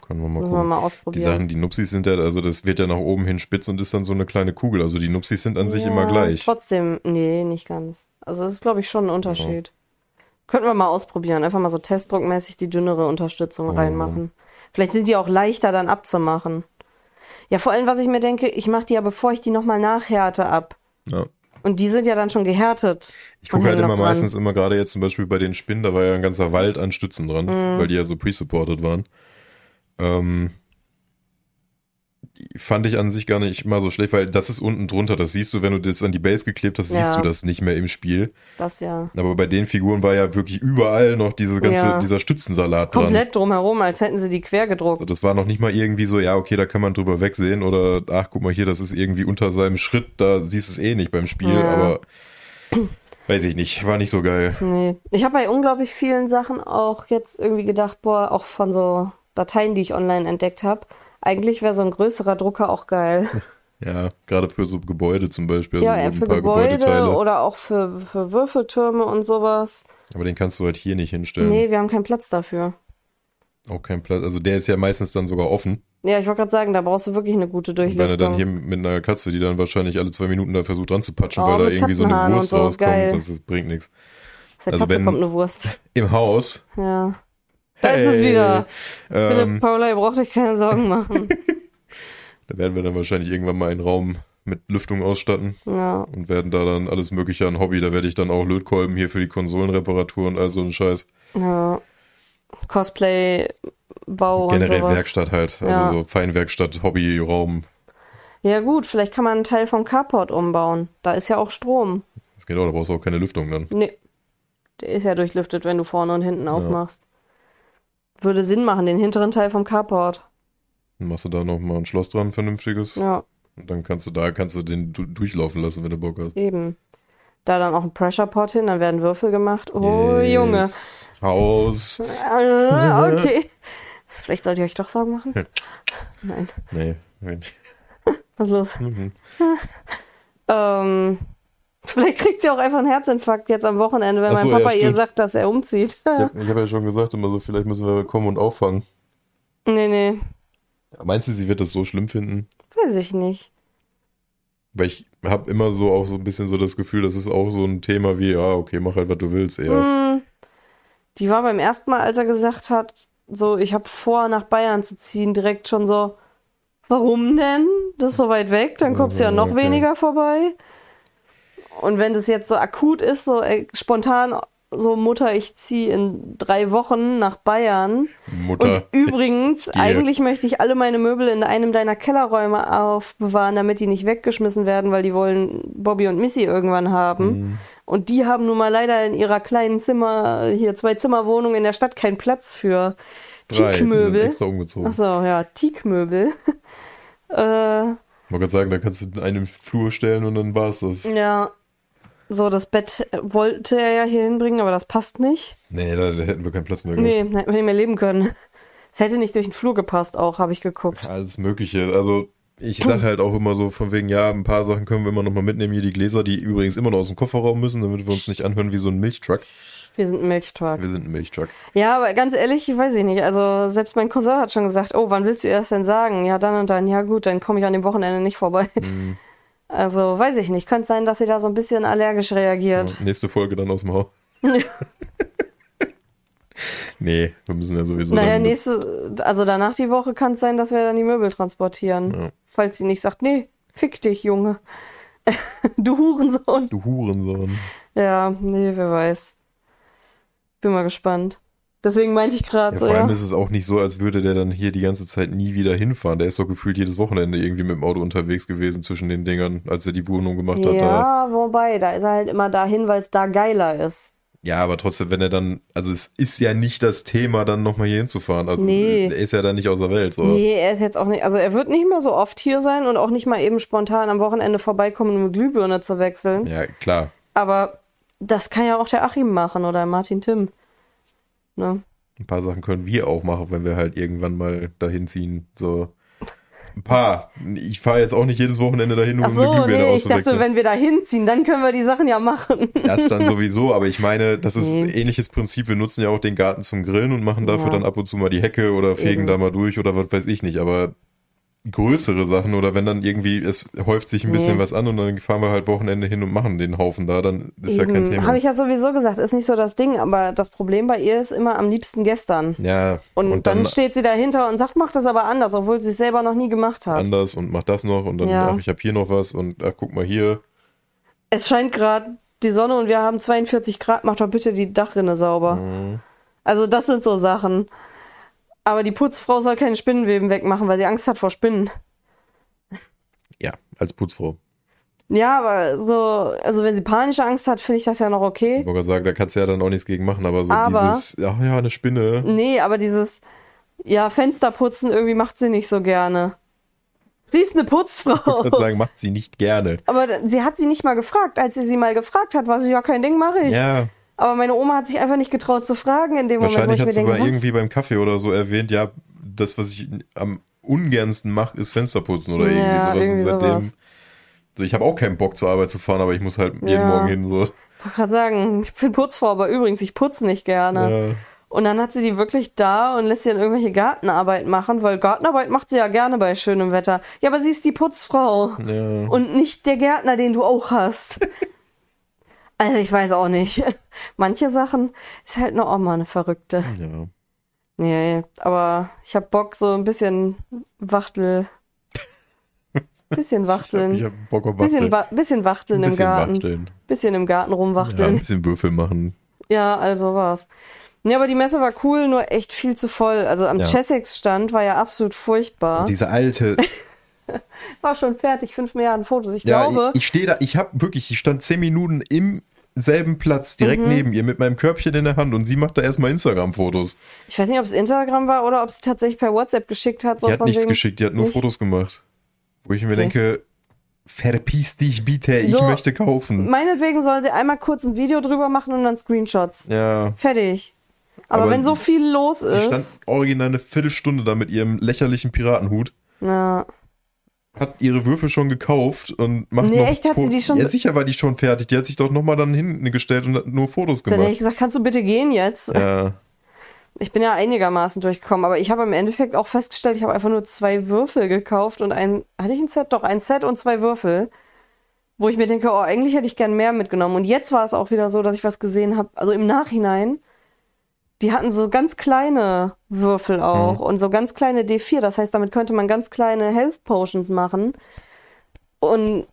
Können wir mal Müssen wir gucken. mal Die ausprobieren. Sachen, die Nupsis sind ja, also das wird ja nach oben hin spitz und ist dann so eine kleine Kugel. Also die Nupsis sind an sich Ja, immer gleich. Trotzdem, nee, nicht ganz. Also das ist, glaube ich, schon ein Unterschied. Könnten wir mal ausprobieren. Einfach mal so testdruckmäßig die dünnere Unterstützung reinmachen. Vielleicht sind die auch leichter dann abzumachen. Ja, vor allem, was ich mir denke, ich mache die ja, bevor ich die nochmal nachhärte, ab. Ja. Und die sind ja dann schon gehärtet. Ich gucke halt immer dran. meistens immer gerade jetzt zum Beispiel bei den Spinnen, da war ja ein ganzer Wald an Stützen dran, Mhm. weil die ja so pre-supported waren. Ähm, fand ich an sich gar nicht mal so schlecht, weil das ist unten drunter. Das siehst du, wenn du das an die Base geklebt hast, Ja. siehst du das nicht mehr im Spiel. Das ja. Aber bei den Figuren war ja wirklich überall noch diese ganze, Ja. dieser Stützensalat dran. Komplett drumherum, als hätten sie die quer gedruckt. Also das war noch nicht mal irgendwie so, ja, okay, da kann man drüber wegsehen oder ach, guck mal hier, das ist irgendwie unter seinem Schritt, da siehst du es eh nicht beim Spiel, Ja. aber weiß ich nicht, war nicht so geil. Nee. Ich habe bei unglaublich vielen Sachen auch jetzt irgendwie gedacht, boah, auch von so Dateien, die ich online entdeckt habe, eigentlich wäre so ein größerer Drucker auch geil. Ja, gerade für so Gebäude zum Beispiel, ja, also so für Gebäude oder auch für, für Würfeltürme und sowas. Aber den kannst du halt hier nicht hinstellen. Nee, wir haben keinen Platz dafür. Auch kein Platz. Also der ist ja meistens dann sogar offen. Ja, ich wollte gerade sagen, da brauchst du wirklich eine gute Und wenn er dann Durchlüftung. hier mit einer Katze, die dann wahrscheinlich alle zwei Minuten da versucht dran zu patschen, Oh, weil da irgendwie so eine Wurst so, rauskommt, das, das bringt nichts. Der also Katze kommt eine Wurst. Im Haus. Ja. Da ist es Hey. wieder. Ähm, Paula, ihr braucht euch keine Sorgen machen. da werden wir dann wahrscheinlich irgendwann mal einen Raum mit Lüftung ausstatten. ja. und werden da dann alles mögliche an Hobby. Da werde ich dann auch Lötkolben hier für die Konsolenreparatur und all so ein Scheiß. ja. Cosplay, Bau und Generell sowas. Werkstatt halt. Also Ja. so Feinwerkstatt, Hobby, Raum. Ja gut, vielleicht kann man einen Teil vom Carport umbauen. Da ist ja auch Strom. Das geht auch, da brauchst du auch keine Lüftung dann. Nee. Der ist ja durchlüftet, wenn du vorne und hinten aufmachst. Würde Sinn machen, den hinteren Teil vom Carport. Dann machst du da nochmal ein Schloss dran, vernünftiges. Ja. Und dann kannst du da, kannst du den du durchlaufen lassen, wenn du Bock hast. Eben. Da dann auch ein Pressure Pot hin, dann werden Würfel gemacht. Oh, Junge. Yes. Haus. Ah, okay. Vielleicht sollt ihr euch doch Sorgen machen? Nein. Nee. nein. Was ist los? Mhm. Ähm, vielleicht kriegt sie auch einfach einen Herzinfarkt jetzt am Wochenende, wenn so, mein Papa ja, ihr sagt, dass er umzieht. Ich habe hab ja schon gesagt, immer so, vielleicht müssen wir kommen und auffangen. nee, nee. Meinst du, sie wird das so schlimm finden? Weiß ich nicht. Weil ich habe immer so auch so ein bisschen so das Gefühl, das ist auch so ein Thema wie, ja, okay, mach halt, was du willst, eher. Hm, die war beim ersten Mal, als er gesagt hat, so, ich habe vor, nach Bayern zu ziehen, direkt schon so, warum denn? Das ist so weit weg, dann kommst du ja noch Okay. weniger vorbei. Und wenn das jetzt so akut ist, so ey, spontan, so Mutter, ich ziehe in drei Wochen nach Bayern. Mutter. Und übrigens, eigentlich möchte ich alle meine Möbel in einem deiner Kellerräume aufbewahren, damit die nicht weggeschmissen werden, weil die wollen Bobby und Missy irgendwann haben. Mhm. Und die haben nun mal leider in ihrer kleinen Zimmer, hier zwei Zimmerwohnung in der Stadt keinen Platz für Teakmöbel. Achso, ja, Teakmöbel. äh, Ich wollte gerade sagen, da kannst du in einem Flur stellen und dann war's das. ja. So, das Bett wollte er ja hier hinbringen, aber das passt nicht. Nee, da, da hätten wir keinen Platz mehr gehabt. Nee, hätten wir nicht mehr leben können. Es hätte nicht durch den Flur gepasst, auch, habe ich geguckt. Alles Mögliche. Also, ich sage halt auch immer so von wegen, ja, ein paar Sachen können wir immer noch mal mitnehmen. Hier die Gläser, die übrigens immer noch aus dem Kofferraum müssen, damit wir uns nicht anhören wie so ein Milchtruck. Wir sind ein Milchtruck. Wir sind ein Milchtruck. Ja, aber ganz ehrlich, weiß ich nicht. Also selbst mein Cousin hat schon gesagt, oh, wann willst du erst denn sagen? Ja, dann und dann. Ja gut, dann komme ich an dem Wochenende nicht vorbei. Mhm. Also weiß ich nicht. Könnte sein, dass sie da so ein bisschen allergisch reagiert. Ja, nächste Folge dann aus dem Haus. nee, wir müssen ja sowieso. naja, nächste, also danach die Woche kann es sein, dass wir dann die Möbel transportieren. Ja. Falls sie nicht sagt, nee, fick dich, Junge. du Hurensohn. Du Hurensohn. Ja, nee, wer weiß. Bin mal gespannt. Deswegen meinte ich gerade Ja, so, vor allem ja. ist es auch nicht so, als würde der dann hier die ganze Zeit nie wieder hinfahren. Der ist doch gefühlt jedes Wochenende irgendwie mit dem Auto unterwegs gewesen zwischen den Dingern, als er die Wohnung gemacht hat. Da. Ja, wobei, da ist er halt immer dahin, weil es da geiler ist. Ja, aber trotzdem, wenn er dann, also es ist ja nicht das Thema, dann nochmal hier hinzufahren. Also Nee. er ist ja dann nicht aus der Welt. So. Nee, er ist jetzt auch nicht, also er wird nicht mehr so oft hier sein und auch nicht mal eben spontan am Wochenende vorbeikommen, um eine Glühbirne zu wechseln. Ja, klar. Aber das kann ja auch der Achim machen oder Martin Tim. Ne? Ein paar Sachen können wir auch machen, wenn wir halt irgendwann mal dahin ziehen. So. Ein paar. Ich fahre jetzt auch nicht jedes Wochenende dahin, um Ach so, Glühbirne nee, ich dachte, wenn wir da hinziehen, dann können wir die Sachen ja machen. Das dann sowieso, aber ich meine, das ist ein ähnliches Prinzip. Wir nutzen ja auch den Garten zum Grillen und machen dafür Ja. dann ab und zu mal die Hecke oder fegen Eben. da mal durch oder was weiß ich nicht. Aber größere Sachen oder wenn dann irgendwie, es häuft sich ein bisschen Nee. was an und dann fahren wir halt Wochenende hin und machen den Haufen da, dann ist ja kein Thema. Habe ich ja sowieso gesagt, ist nicht so das Ding, aber das Problem bei ihr ist immer am liebsten gestern. ja, Und, dann, steht sie dahinter und sagt, mach das aber anders, obwohl sie es selber noch nie gemacht hat. anders und mach das noch und dann, Ja. ach, ich habe hier noch was und ach, guck mal hier. Es scheint gerade die Sonne und wir haben 42 Grad, mach doch bitte die Dachrinne sauber. Mhm. Also das sind so Sachen. Aber die Putzfrau soll keine Spinnenweben wegmachen, weil sie Angst hat vor Spinnen. Ja, als Putzfrau. Ja, aber so, also wenn sie panische Angst hat, finde ich das ja noch Ich okay. wollte gerade sagen, da kannst du ja dann auch nichts gegen machen, aber so Aber- dieses, ach ja, eine Spinne. Nee, aber dieses, ja, Fenster putzen irgendwie macht sie nicht so gerne. Sie ist eine Ich Putzfrau. würde sagen, macht sie nicht gerne. Aber sie hat sie nicht mal gefragt. Als sie sie mal gefragt hat, war sie, ja, kein Ding, mache ich. Ja, Aber meine Oma hat sich einfach nicht getraut zu fragen in dem Moment, wo wahrscheinlich ich mir hat sie denke, mal was? irgendwie beim Kaffee oder so erwähnt, ja, das, was ich am ungernsten mache, ist Fensterputzen oder irgendwie Ja, sowas. irgendwie und seitdem, sowas. so, ich habe auch keinen Bock zur Arbeit zu fahren, aber ich muss halt jeden Ja. Morgen hin. So. Ich wollte gerade sagen, ich bin Putzfrau, aber übrigens, ich putze nicht gerne. Ja. Und dann hat sie die wirklich da und lässt sie dann irgendwelche Gartenarbeit machen, weil Gartenarbeit macht sie ja gerne bei schönem Wetter. Ja, aber sie ist die Putzfrau Ja. und nicht der Gärtner, den du auch hast. also ich weiß auch nicht. Manche Sachen ist halt noch auch mal eine Verrückte. ja. Nee, aber ich hab Bock, so ein bisschen Wachtel. Bisschen Ich hab, wachteln. ich hab Bock auf bisschen, Wachteln. wa bisschen wachteln Ein im bisschen Garten. wachteln. Bisschen im Garten Ja, ein rumwachteln. bisschen Würfel machen. Ja, also war's. Ja, aber die Messe war cool, nur echt viel zu voll. Also am Ja. Chessex-Stand war ja absolut furchtbar. Diese alte. war schon fertig, fünf Milliarden Fotos. Ich ja, glaube, ich, ich stehe da, ich habe wirklich, ich stand zehn Minuten im selben Platz, direkt Mhm. neben ihr, mit meinem Körbchen in der Hand und sie macht da erstmal Instagram-Fotos. ich weiß nicht, ob es Instagram war oder ob sie tatsächlich per WhatsApp geschickt hat. Die hat nichts geschickt, die hat nur Nicht? Fotos gemacht. Wo ich mir Okay. denke, verpiss dich bitte, ich So. möchte kaufen. Meinetwegen soll sie einmal kurz ein Video drüber machen und dann Screenshots. Ja. Fertig. Aber, Aber wenn so viel los Sie stand ist. original eine Viertelstunde da mit ihrem lächerlichen Piratenhut. Ja. Hat ihre Würfel schon gekauft und macht Nee, noch echt? Hat sie die schon- Ja, sicher war die schon fertig. Die hat sich doch nochmal dann hinten gestellt und hat nur Fotos Dann hätte ich gemacht. gesagt, kannst du bitte gehen jetzt? Ja. Ich bin ja einigermaßen durchgekommen, aber ich habe im Endeffekt auch festgestellt, ich habe einfach nur zwei Würfel gekauft und ein, hatte ich ein Set? Doch, ein Set und zwei Würfel. Wo ich mir denke, oh, eigentlich hätte ich gern mehr mitgenommen. Und jetzt war es auch wieder so, dass ich was gesehen habe, also im Nachhinein, die hatten so ganz kleine Würfel auch und so ganz kleine D4. Das heißt, damit könnte man ganz kleine Health Potions machen. Und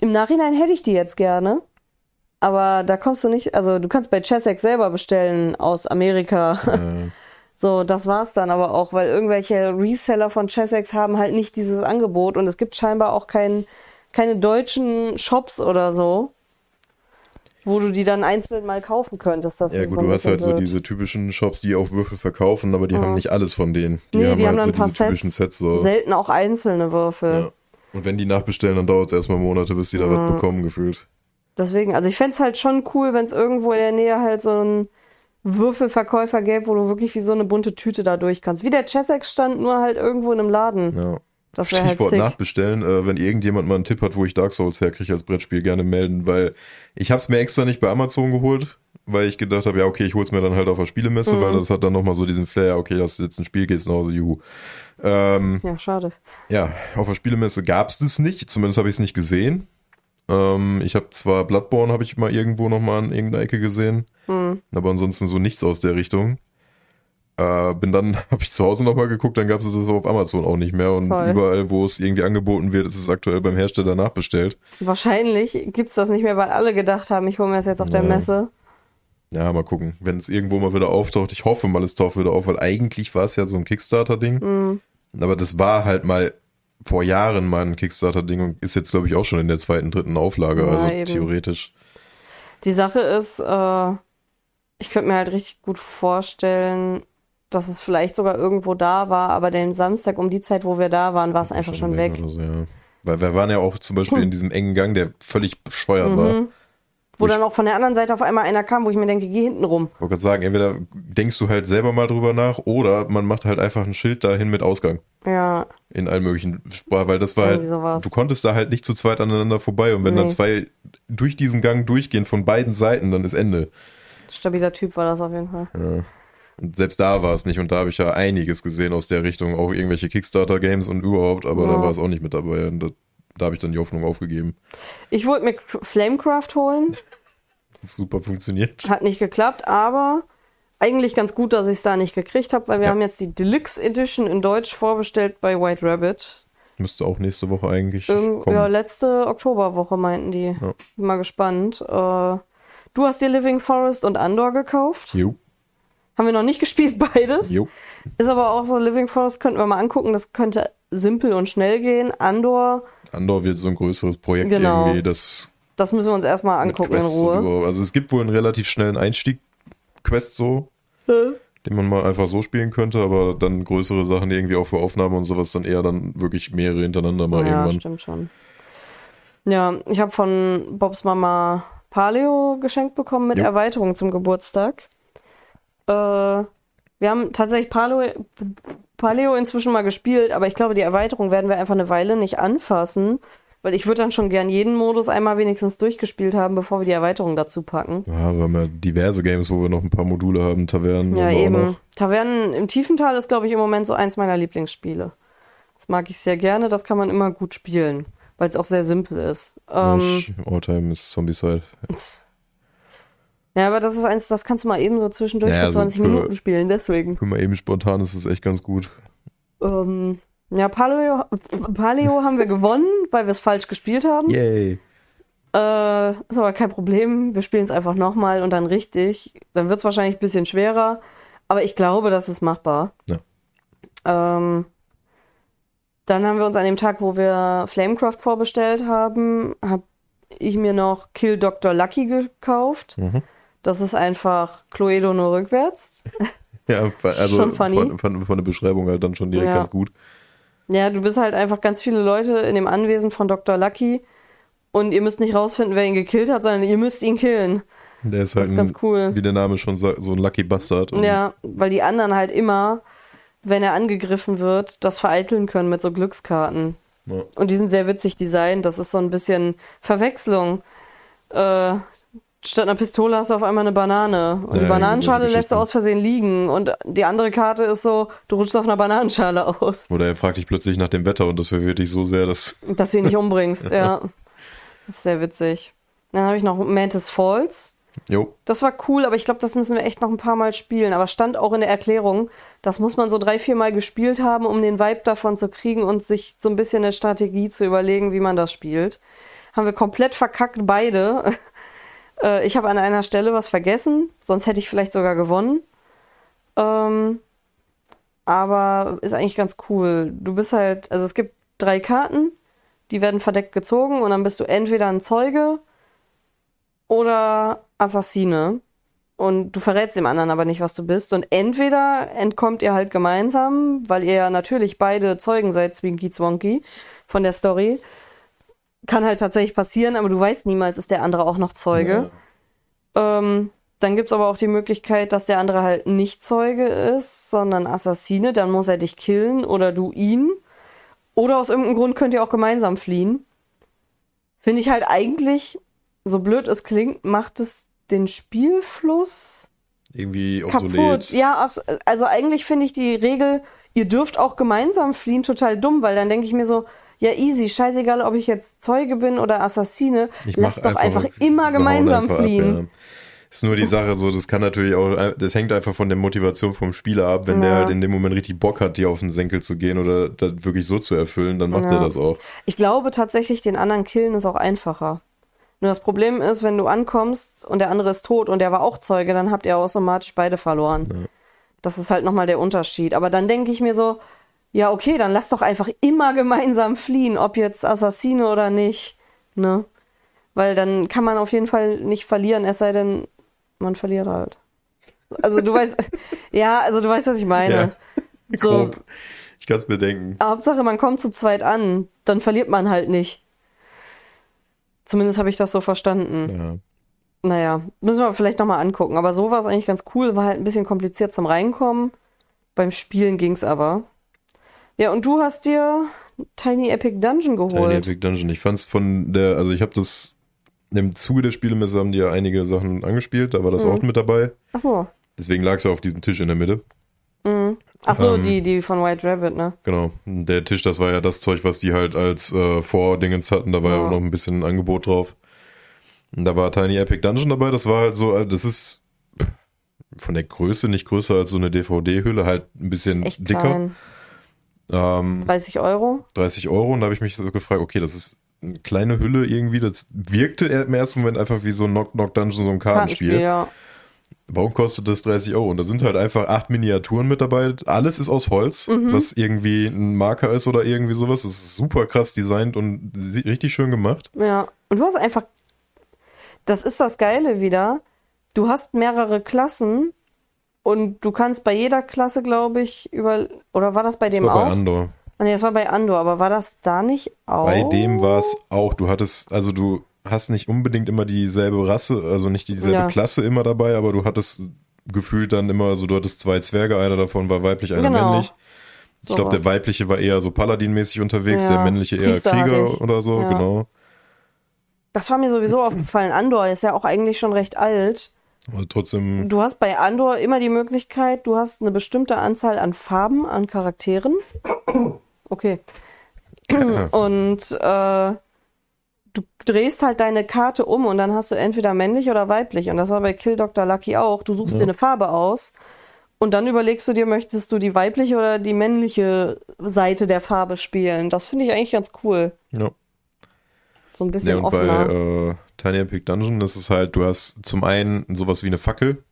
im Nachhinein hätte ich die jetzt gerne. Aber da kommst du nicht, also du kannst bei Chessex selber bestellen aus Amerika. Äh, So, das war's dann aber auch, weil irgendwelche Reseller von Chessex haben halt nicht dieses Angebot und es gibt scheinbar auch kein, keine deutschen Shops oder so, wo du die dann einzeln mal kaufen könntest. Das ja gut, so ein du hast halt so diese typischen Shops, die auch Würfel verkaufen, aber die Ja. haben nicht alles von denen. Die nee, haben die haben halt dann ein so paar diese typischen Sets, Sets. so. selten auch einzelne Würfel. Ja. Und wenn die nachbestellen, dann dauert es erstmal Monate, bis die da was bekommen, gefühlt. Deswegen, also ich fänd's halt schon cool, wenn es irgendwo in der Nähe halt so einen Würfelverkäufer gäbe, wo du wirklich wie so eine bunte Tüte da durch kannst. Wie der Chessex stand, nur halt irgendwo in einem Laden. Ja. Das wäre halt sick. nachbestellen. Äh, wenn irgendjemand mal einen Tipp hat, wo ich Dark Souls herkriege als Brettspiel, gerne melden, weil ich habe es mir extra nicht bei Amazon geholt, weil ich gedacht habe, ja okay, ich hol's mir dann halt auf der Spielemesse, Mhm. weil das hat dann nochmal so diesen Flair, okay, das ist jetzt ein Spiel, gehst nach Hause, juhu. Ähm, Ja, schade. ja, auf der Spielemesse gab's das nicht, zumindest habe ich es nicht gesehen. Ähm, ich habe zwar Bloodborne, habe ich mal irgendwo nochmal in irgendeiner Ecke gesehen, Hm. aber ansonsten so nichts aus der Richtung. Äh, bin dann, habe ich zu Hause nochmal geguckt, dann gab es es auf Amazon auch nicht mehr und Toll. überall, wo es irgendwie angeboten wird, ist es aktuell beim Hersteller nachbestellt. Wahrscheinlich gibt's das nicht mehr, weil alle gedacht haben, ich hole mir das jetzt auf der Ja. Messe. Ja, mal gucken. Wenn es irgendwo mal wieder auftaucht, ich hoffe mal, es taucht wieder auf, weil eigentlich war es ja so ein Kickstarter-Ding. Hm. Aber das war halt mal vor Jahren mal ein Kickstarter-Ding und ist jetzt, glaube ich, auch schon in der zweiten, dritten Auflage. Ja, also eben. theoretisch. Die Sache ist, äh, ich könnte mir halt richtig gut vorstellen, dass es vielleicht sogar irgendwo da war, aber den Samstag um die Zeit, wo wir da waren, war es einfach schon weg. So, ja. Weil wir waren ja auch zum Beispiel in diesem engen Gang, der völlig bescheuert war. Mhm. Wo dann auch von der anderen Seite auf einmal einer kam, wo ich mir denke, geh hinten rum. Ich wollte gerade sagen, entweder denkst du halt selber mal drüber nach oder man macht halt einfach ein Schild dahin mit Ausgang. Ja, In allen möglichen Sprachen, weil das war Irgendwie halt, sowas. du konntest da halt nicht zu zweit aneinander vorbei und wenn dann Nee. zwei durch diesen Gang durchgehen von beiden Seiten, dann ist Ende. stabiler Typ war das auf jeden Fall. Und selbst da war es nicht und da habe ich ja einiges gesehen aus der Richtung, auch irgendwelche Kickstarter-Games und überhaupt, aber da Ja. war es auch nicht mit dabei und da, da habe ich dann die Hoffnung aufgegeben. Ich wollte mir Flamecraft holen, super funktioniert. hat nicht geklappt, aber eigentlich ganz gut, dass ich es da nicht gekriegt habe, weil wir Ja. haben jetzt die Deluxe Edition in Deutsch vorbestellt bei White Rabbit. Müsste auch nächste Woche eigentlich Irgend, kommen. ja, letzte Oktoberwoche meinten die. Ja. Bin mal gespannt. Äh, du hast dir Living Forest und Andor gekauft. Jo, Haben wir noch nicht gespielt, beides. jo. Ist aber auch so, Living Forest könnten wir mal angucken. Das könnte simpel und schnell gehen. Andor, Andor wird so ein größeres Projekt Genau. irgendwie, das das müssen wir uns erstmal angucken in Ruhe. Also es gibt wohl einen relativ schnellen Einstieg-Quest so, den man mal einfach so spielen könnte, aber dann größere Sachen irgendwie auch für Aufnahme und sowas dann eher dann wirklich mehrere hintereinander mal Ja, irgendwann. stimmt schon. Ja, ich habe von Bobs Mama Paleo geschenkt bekommen mit Jo. Erweiterung zum Geburtstag. Äh, wir haben tatsächlich Paleo, Paleo inzwischen mal gespielt, aber ich glaube, die Erweiterung werden wir einfach eine Weile nicht anfassen, weil ich würde dann schon gern jeden Modus einmal wenigstens durchgespielt haben, bevor wir die Erweiterung dazu packen. Ja, wir haben ja diverse Games, wo wir noch ein paar Module haben, Tavernen. Ja, eben. Tavernen im Tiefental ist, glaube ich, im Moment so eins meiner Lieblingsspiele. Das mag ich sehr gerne, das kann man immer gut spielen, weil es auch sehr simpel ist. Ähm, Alltime ist Zombicide. Ja, aber das ist eins, das kannst du mal eben so zwischendurch Ja, für so 20 für- Minuten spielen, deswegen. Für mal eben spontan ist es echt ganz gut. Ähm, ja, Paleo, Paleo haben wir gewonnen, weil wir es falsch gespielt haben. Yay. Äh, ist aber kein Problem. Wir spielen es einfach nochmal und dann richtig. Dann wird es wahrscheinlich ein bisschen schwerer. Aber ich glaube, das ist machbar. Ja. Ähm, dann haben wir uns an dem Tag, wo wir Flamecraft vorbestellt haben, habe ich mir noch Kill Dr. Lucky gekauft. Mhm. Das ist einfach Cluedo nur rückwärts. Ja, also Schon funny. Von, von, von der Beschreibung halt dann schon direkt Ja. ganz gut. Ja, du bist halt einfach ganz viele Leute in dem Anwesen von Dr. Lucky und ihr müsst nicht rausfinden, wer ihn gekillt hat, sondern ihr müsst ihn killen. Der ist halt, Das ist ganz ein, cool. wie der Name schon sagt, so ein Lucky Bastard. Und Ja, weil die anderen halt immer, wenn er angegriffen wird, das vereiteln können mit so Glückskarten. Ja. Und die sind sehr witzig designt. Das ist so ein bisschen Verwechslung. Äh, statt einer Pistole hast du auf einmal eine Banane. Und Ja, die Bananenschale lässt du aus Versehen liegen. Und die andere Karte ist so, du rutschst auf einer Bananenschale aus. Oder er fragt dich plötzlich nach dem Wetter und das verwirrt dich so sehr, dass. Dass du ihn nicht umbringst, ja. Das ist sehr witzig. Dann habe ich noch Mantis Falls. Jo, Das war cool, aber ich glaube, das müssen wir echt noch ein paar Mal spielen. Aber stand auch in der Erklärung, das muss man so drei, vier Mal gespielt haben, um den Vibe davon zu kriegen und sich so ein bisschen eine Strategie zu überlegen, wie man das spielt. Haben wir komplett verkackt, beide. Äh, ich habe an einer Stelle was vergessen, sonst hätte ich vielleicht sogar gewonnen. Ähm, aber ist eigentlich ganz cool. Du bist halt, also es gibt drei Karten, die werden verdeckt gezogen und dann bist du entweder ein Zeuge oder Assassine. Und du verrätst dem anderen aber nicht, was du bist. Und entweder entkommt ihr halt gemeinsam, weil ihr ja natürlich beide Zeugen seid, Zwinky Zwonky, von der Story. Kann halt tatsächlich passieren, aber du weißt niemals, ist der andere auch noch Zeuge. Ähm, dann gibt's aber auch die Möglichkeit, dass der andere halt nicht Zeuge ist, sondern Assassine. Dann muss er dich killen oder du ihn. Oder aus irgendeinem Grund könnt ihr auch gemeinsam fliehen. Finde ich halt eigentlich, so blöd es klingt, macht es den Spielfluss irgendwie kaputt. obsolet. Ja, abs- also eigentlich finde ich die Regel, ihr dürft auch gemeinsam fliehen, total dumm, weil dann denke ich mir so, ja easy, scheißegal, ob ich jetzt Zeuge bin oder Assassine, Ich lass doch einfach, wir immer gemeinsam einfach ab, fliehen. ja. Ist nur die Sache so, das kann natürlich auch, das hängt einfach von der Motivation vom Spieler ab. Wenn der Ja. halt in dem Moment richtig Bock hat, dir auf den Senkel zu gehen oder das wirklich so zu erfüllen, dann macht Ja. er das auch. Ich glaube tatsächlich, den anderen killen ist auch einfacher. Nur das Problem ist, wenn du ankommst und der andere ist tot und der war auch Zeuge, dann habt ihr automatisch beide verloren. Das ist halt nochmal der Unterschied. Aber dann denke ich mir so, ja, okay, dann lass doch einfach immer gemeinsam fliehen, ob jetzt Assassine oder nicht. Ne? Weil dann kann man auf jeden Fall nicht verlieren, es sei denn, man verliert halt. Also du weißt, ja, also du weißt, was ich meine. So, Grob. Ich kann es bedenken. Hauptsache, man kommt zu zweit an, dann verliert man halt nicht. Zumindest habe ich das so verstanden. Ja. Naja, müssen wir vielleicht nochmal angucken. Aber so war es eigentlich ganz cool. War halt ein bisschen kompliziert zum Reinkommen. Beim Spielen ging's aber. Ja, und du hast dir Tiny Epic Dungeon Tiny geholt. Epic Dungeon. Ich fand's von der, also ich habe das im Zuge der Spielemesse haben die ja einige Sachen angespielt, da war das Mhm. auch mit dabei. Ach so. Deswegen lag es ja auf diesem Tisch in der Mitte. Mhm. Ach so, Ähm, die, die von White Rabbit, ne? Genau. Der Tisch, das war ja das Zeug, was die halt als äh, Vordingens hatten. Da war ja. Ja. auch noch ein bisschen Angebot drauf. Und da war Tiny Epic Dungeon dabei. Das war halt so, äh, das ist von der Größe nicht größer als so eine DVD-Hülle, halt ein bisschen dicker. klein. Ähm, 30 Euro. 30 Euro. Und da habe ich mich so gefragt, okay, das ist eine kleine Hülle irgendwie. Das wirkte im ersten Moment einfach wie so ein Knock Knock Dungeon, so ein Kartenspiel. ja. Warum kostet das 30 Euro? Und da sind halt einfach acht Miniaturen mit dabei. Alles ist aus Holz, Mhm. was irgendwie ein Marker ist oder irgendwie sowas. Das ist super krass designt und richtig schön gemacht. Ja, und du hast einfach, das ist das Geile wieder, du hast mehrere Klassen und du kannst bei jeder Klasse, glaube ich, über, oder war das bei Das dem war auch? bei Andor. Ah, nee, das war bei Andor, aber war das da nicht auch? Bei dem war es auch. Du hattest, also du hast nicht unbedingt immer dieselbe Rasse, also nicht dieselbe Ja. Klasse immer dabei, aber du hattest gefühlt dann immer so, du hattest zwei Zwerge, einer davon war weiblich, einer Genau. männlich. Ich glaube, der weibliche war eher so Paladin-mäßig unterwegs, Ja, der männliche eher Krieger oder so, Ja. genau. Das war mir sowieso aufgefallen. Andor ist ja auch eigentlich schon recht alt. Aber trotzdem, Du hast bei Andor immer die Möglichkeit, du hast eine bestimmte Anzahl an Farben, an Charakteren. Okay. Und äh, du drehst halt deine Karte um und dann hast du entweder männlich oder weiblich. Und das war bei Kill Dr. Lucky auch. Du suchst dir eine Farbe aus und dann überlegst du dir, möchtest du die weibliche oder die männliche Seite der Farbe spielen. Das finde ich eigentlich ganz cool. ja. So ein Ja, bisschen und offener. bei äh, Tiny Epic Dungeon ist es halt, du hast zum einen sowas wie eine Fackel.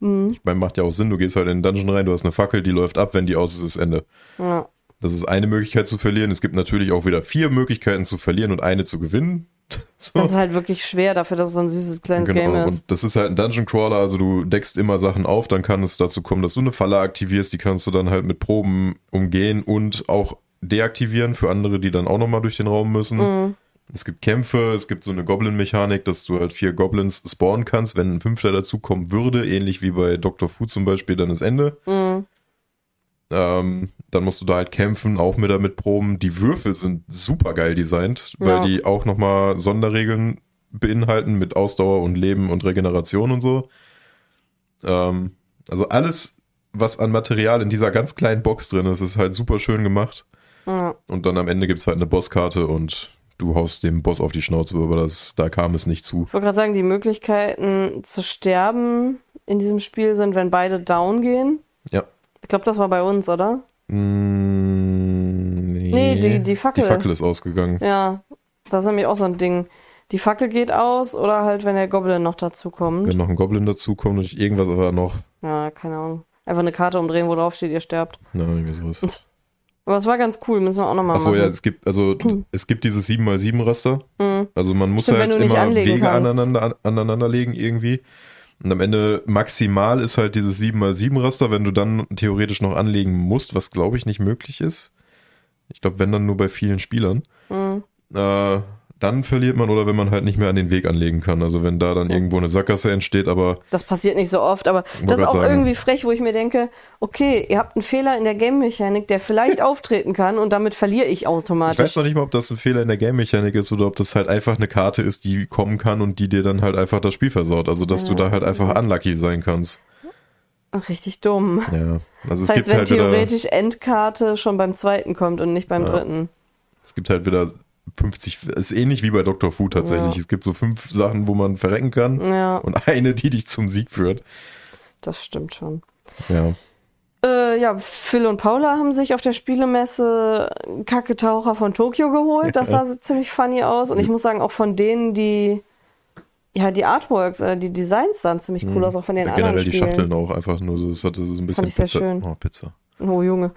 Mhm. Ich meine, macht ja auch Sinn, du gehst halt in den Dungeon rein, du hast eine Fackel, die läuft ab, wenn die aus ist, ist Ende. Ja. Das ist eine Möglichkeit zu verlieren. Es gibt natürlich auch wieder vier Möglichkeiten zu verlieren und eine zu gewinnen. So. Das ist halt wirklich schwer dafür, dass es so ein süßes kleines Game Genau, ist. und das ist halt ein Dungeon Crawler, also du deckst immer Sachen auf, dann kann es dazu kommen, dass du eine Falle aktivierst, die kannst du dann halt mit Proben umgehen und auch deaktivieren für andere, die dann auch nochmal durch den Raum müssen. Mhm. Es gibt Kämpfe, es gibt so eine Goblin-Mechanik, dass du halt vier Goblins spawnen kannst. Wenn ein fünfter dazukommen würde, ähnlich wie bei Dr. Fu zum Beispiel, dann ist Ende. Mhm. Ähm, dann musst du da halt kämpfen, auch mit damit proben. Die Würfel sind super geil designt, weil Ja. die auch nochmal Sonderregeln beinhalten mit Ausdauer und Leben und Regeneration und so. Ähm, also alles, was an Material in dieser ganz kleinen Box drin ist, ist halt super schön gemacht. Ja. Und dann am Ende gibt's halt eine Bosskarte und du haust dem Boss auf die Schnauze, aber das, da kam es nicht zu. Ich wollte gerade sagen, die Möglichkeiten zu sterben in diesem Spiel sind, wenn beide down gehen. Ja. Ich glaube, das war bei uns, oder? Mm, nee, Nee, die- die Fackel. Die Fackel ist ausgegangen. Ja, das ist nämlich auch so ein Ding. Die Fackel geht aus oder halt, wenn der Goblin noch dazu kommt. Wenn noch ein Goblin dazukommt und irgendwas aber noch, Ja, keine Ahnung. Einfach eine Karte umdrehen, wo drauf steht, ihr sterbt. na, irgendwie sowas. Aber es war ganz cool, müssen wir auch nochmal Achso, machen. ja, es gibt, also, es gibt dieses 7x7 Raster. Mhm. Also man muss Stimmt, halt immer Wege kannst. aneinander, an, aneinanderlegen irgendwie. Und am Ende maximal ist halt dieses 7x7 Raster, wenn du dann theoretisch noch anlegen musst, was glaube ich nicht möglich ist. Ich glaube, wenn dann nur bei vielen Spielern. Mhm. Äh, dann verliert man oder wenn man halt nicht mehr an den Weg anlegen kann. Also wenn da dann irgendwo eine Sackgasse entsteht, aber Das passiert nicht so oft, aber das ist auch sagen. irgendwie frech, wo ich mir denke, okay, ihr habt einen Fehler in der Game-Mechanik, der vielleicht auftreten kann und damit verliere ich ich automatisch. weiß noch nicht mal, ob das ein Fehler in der Game-Mechanik ist oder ob das halt einfach eine Karte ist, die kommen kann und die dir dann halt einfach das Spiel versaut. Also dass du da halt einfach unlucky sein kannst. Richtig dumm. Ja. Also Das es heißt, gibt wenn halt theoretisch Endkarte schon beim zweiten kommt und nicht beim Ja. dritten. es gibt halt wieder 50, ist ähnlich wie bei Dr. Fu tatsächlich. Ja. Es gibt so fünf Sachen, wo man verrecken kann Ja, und eine, die dich zum Sieg führt. das stimmt schon. Ja. Äh, ja, Phil und Paula haben sich auf der Spielemesse Kacke-Taucher von Tokio geholt. Das sah ziemlich funny aus. Und ich muss sagen, auch von denen, die, ja, die Artworks, äh, die Designs sahen ziemlich cool aus, auch von den Ja, anderen Generell die Spielen. Schachteln auch einfach nur, das hatte so ein bisschen Fand ich sehr Pizza. schön. Oh, Pizza. Oh, Junge.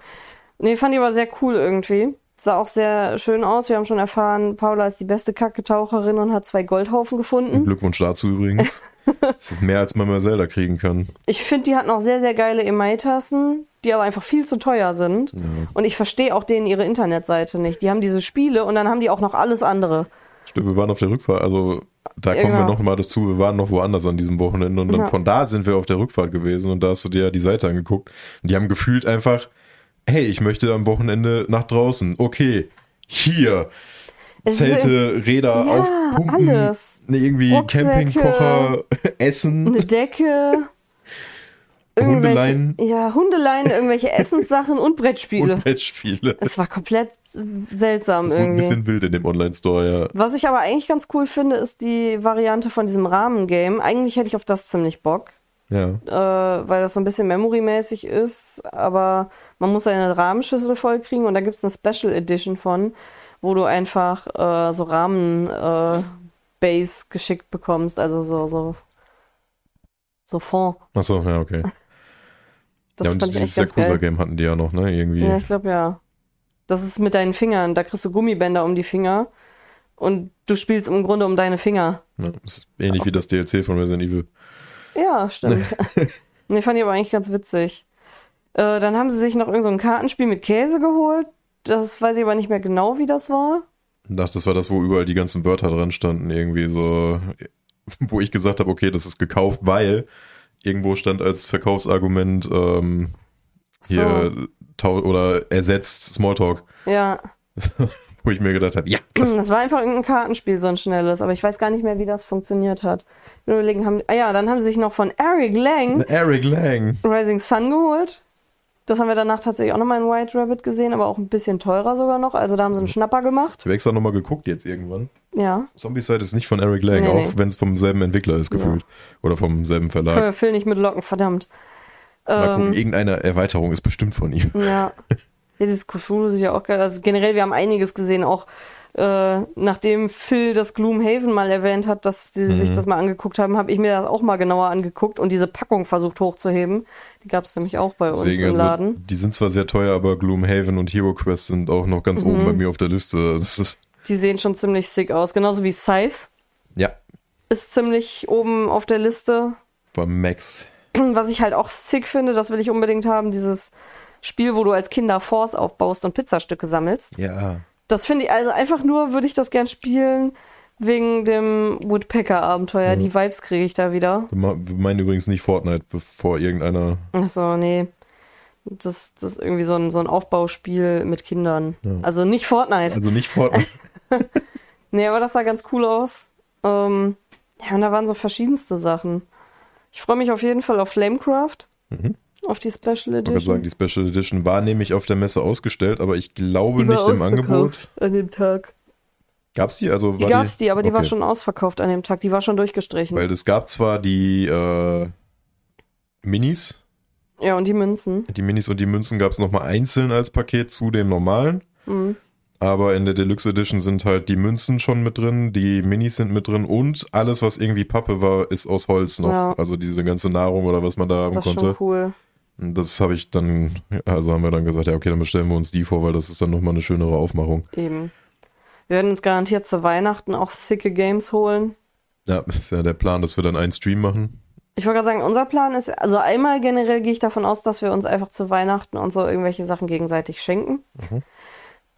Nee, fand ich aber sehr cool irgendwie. Sah auch sehr schön aus. Wir haben schon erfahren, Paula ist die beste Kacke-Taucherin und hat zwei Goldhaufen gefunden. Glückwunsch dazu übrigens. das ist mehr, als man bei Zelda kriegen kann. Ich finde, die hat noch sehr, sehr geile Email-Tassen, die aber einfach viel zu teuer sind. Und ich verstehe auch denen ihre Internetseite nicht. Die haben diese Spiele und dann haben die auch noch alles andere. Stimmt, wir waren auf der Rückfahrt, also da kommen wir genau. noch mal dazu, wir waren noch woanders an diesem Wochenende und dann Ja. von da sind wir auf der Rückfahrt gewesen und da hast du dir ja die Seite angeguckt und die haben gefühlt einfach, hey, ich möchte am Wochenende nach draußen, okay, hier, Es Zelte, Räder, Ja, aufpumpen, alles. ne, irgendwie Rucksäcke. Campingkocher, Essen, Eine Decke. Hundeleien ja, Hundeleien, irgendwelche Essenssachen und Brettspiele. und Brettspiele. Es war komplett seltsam Das ist ein irgendwie. bisschen wild in dem Online-Store, ja. Was ich aber eigentlich ganz cool finde, ist die Variante von diesem Rahmengame. Eigentlich hätte ich auf das ziemlich Bock, Ja, äh, weil das so ein bisschen Memory-mäßig ist, aber man muss eine Rahmenschüssel voll kriegen und da gibt es eine Special Edition von, wo du einfach äh, so Rahmen-Base geschickt bekommst, also so, so, so Fond. achso, ja, okay. Das ja, und fand dieses. Yakuza-Game hatten die ja noch, ne, irgendwie. Ja, ich glaube ja. Das ist mit deinen Fingern. Da kriegst du Gummibänder um die Finger und du spielst im Grunde um deine Finger. Ja, das ist ähnlich wie das DLC von Resident Evil. Ja, stimmt. nee, fand ich aber eigentlich ganz witzig. Äh, dann haben sie sich noch irgend so ein Kartenspiel mit Käse geholt. Das weiß ich aber nicht mehr genau, wie das war. Ich dachte, das war das, wo überall die ganzen Wörter dran standen, irgendwie so, wo ich gesagt habe, okay, das ist gekauft, weil irgendwo stand als Verkaufsargument ähm, So. hier oder ersetzt Smalltalk, Ja. Wo ich mir gedacht habe, ja, das, Das war einfach irgendein Kartenspiel, so ein schnelles, aber ich weiß gar nicht mehr, wie das funktioniert hat. Überlegen, haben, ah ja, dann haben sie sich noch von Eric Lang Eric Lang. Rising Sun geholt. Das haben wir danach tatsächlich auch nochmal in White Rabbit gesehen, aber auch ein bisschen teurer sogar noch. Also da haben sie einen Schnapper gemacht. Ich habe extra nochmal geguckt jetzt irgendwann. Ja. Zombicide ist nicht von Eric Lang, Nee, auch nee. wenn es vom selben Entwickler ist gefühlt. Oder vom selben Verlag. Äh, Phil nicht mit Locken, verdammt. Mal gucken, Ähm, irgendeine Erweiterung ist bestimmt von ihm. ja. ja. Dieses Cthulhu sieht ja auch geil. Also generell, wir haben einiges gesehen, auch äh, nachdem Phil das Gloomhaven mal erwähnt hat, dass die sich Mhm. das mal angeguckt haben, habe ich mir das auch mal genauer angeguckt und diese Packung versucht hochzuheben. Die gab es nämlich auch bei uns Deswegen, im also, Laden. die sind zwar sehr teuer, aber Gloomhaven und Hero Quest sind auch noch ganz Mhm. oben bei mir auf der Liste. Die sehen schon ziemlich sick aus. Genauso wie Scythe ja, ist ziemlich oben auf der Liste. war Max. Was ich halt auch sick finde, das will ich unbedingt haben, dieses Spiel, wo du als Kinder Force aufbaust und Pizzastücke sammelst. Ja. Das finde ich, also einfach nur würde ich das gern spielen wegen dem Woodpecker-Abenteuer. Die Vibes kriege ich da wieder. Wir meinen übrigens nicht Fortnite, bevor irgendeiner. Achso, nee. Das, das ist irgendwie so ein, so ein Aufbauspiel mit Kindern. Also nicht Fortnite. Also nicht Fortnite. Nee, aber das sah ganz cool aus. Ähm, ja, und da waren so verschiedenste Sachen. Ich freue mich auf jeden Fall auf Flamecraft. Auf die Special Ich Edition. sagen, die Special Edition war nämlich auf der Messe ausgestellt, aber ich glaube Die nicht im Angebot. ausverkauft An dem Tag. Gab's die? Also Die gab's die, aber die war Okay. schon ausverkauft an dem Tag. Die war schon durchgestrichen. Weil es gab zwar die äh, Minis, ja, und die Münzen. die Minis und die Münzen gab es nochmal einzeln als Paket zu dem normalen. Mhm. Aber in der Deluxe Edition sind halt die Münzen schon mit drin, die Minis sind mit drin und alles, was irgendwie Pappe war, ist aus Holz noch. Ja. Also diese ganze Nahrung oder was man da haben Das ist konnte. schon cool. Das habe ich dann, also haben wir dann gesagt, ja, okay, dann bestellen wir uns die vor, weil das ist dann nochmal eine schönere Aufmachung. Eben. Wir werden uns garantiert zu Weihnachten auch sicke Games holen. Ja, das ist ja der Plan, dass wir dann einen Stream machen. Ich wollte gerade sagen, unser Plan ist, also einmal generell gehe ich davon aus, dass wir uns einfach zu Weihnachten und so irgendwelche Sachen gegenseitig schenken.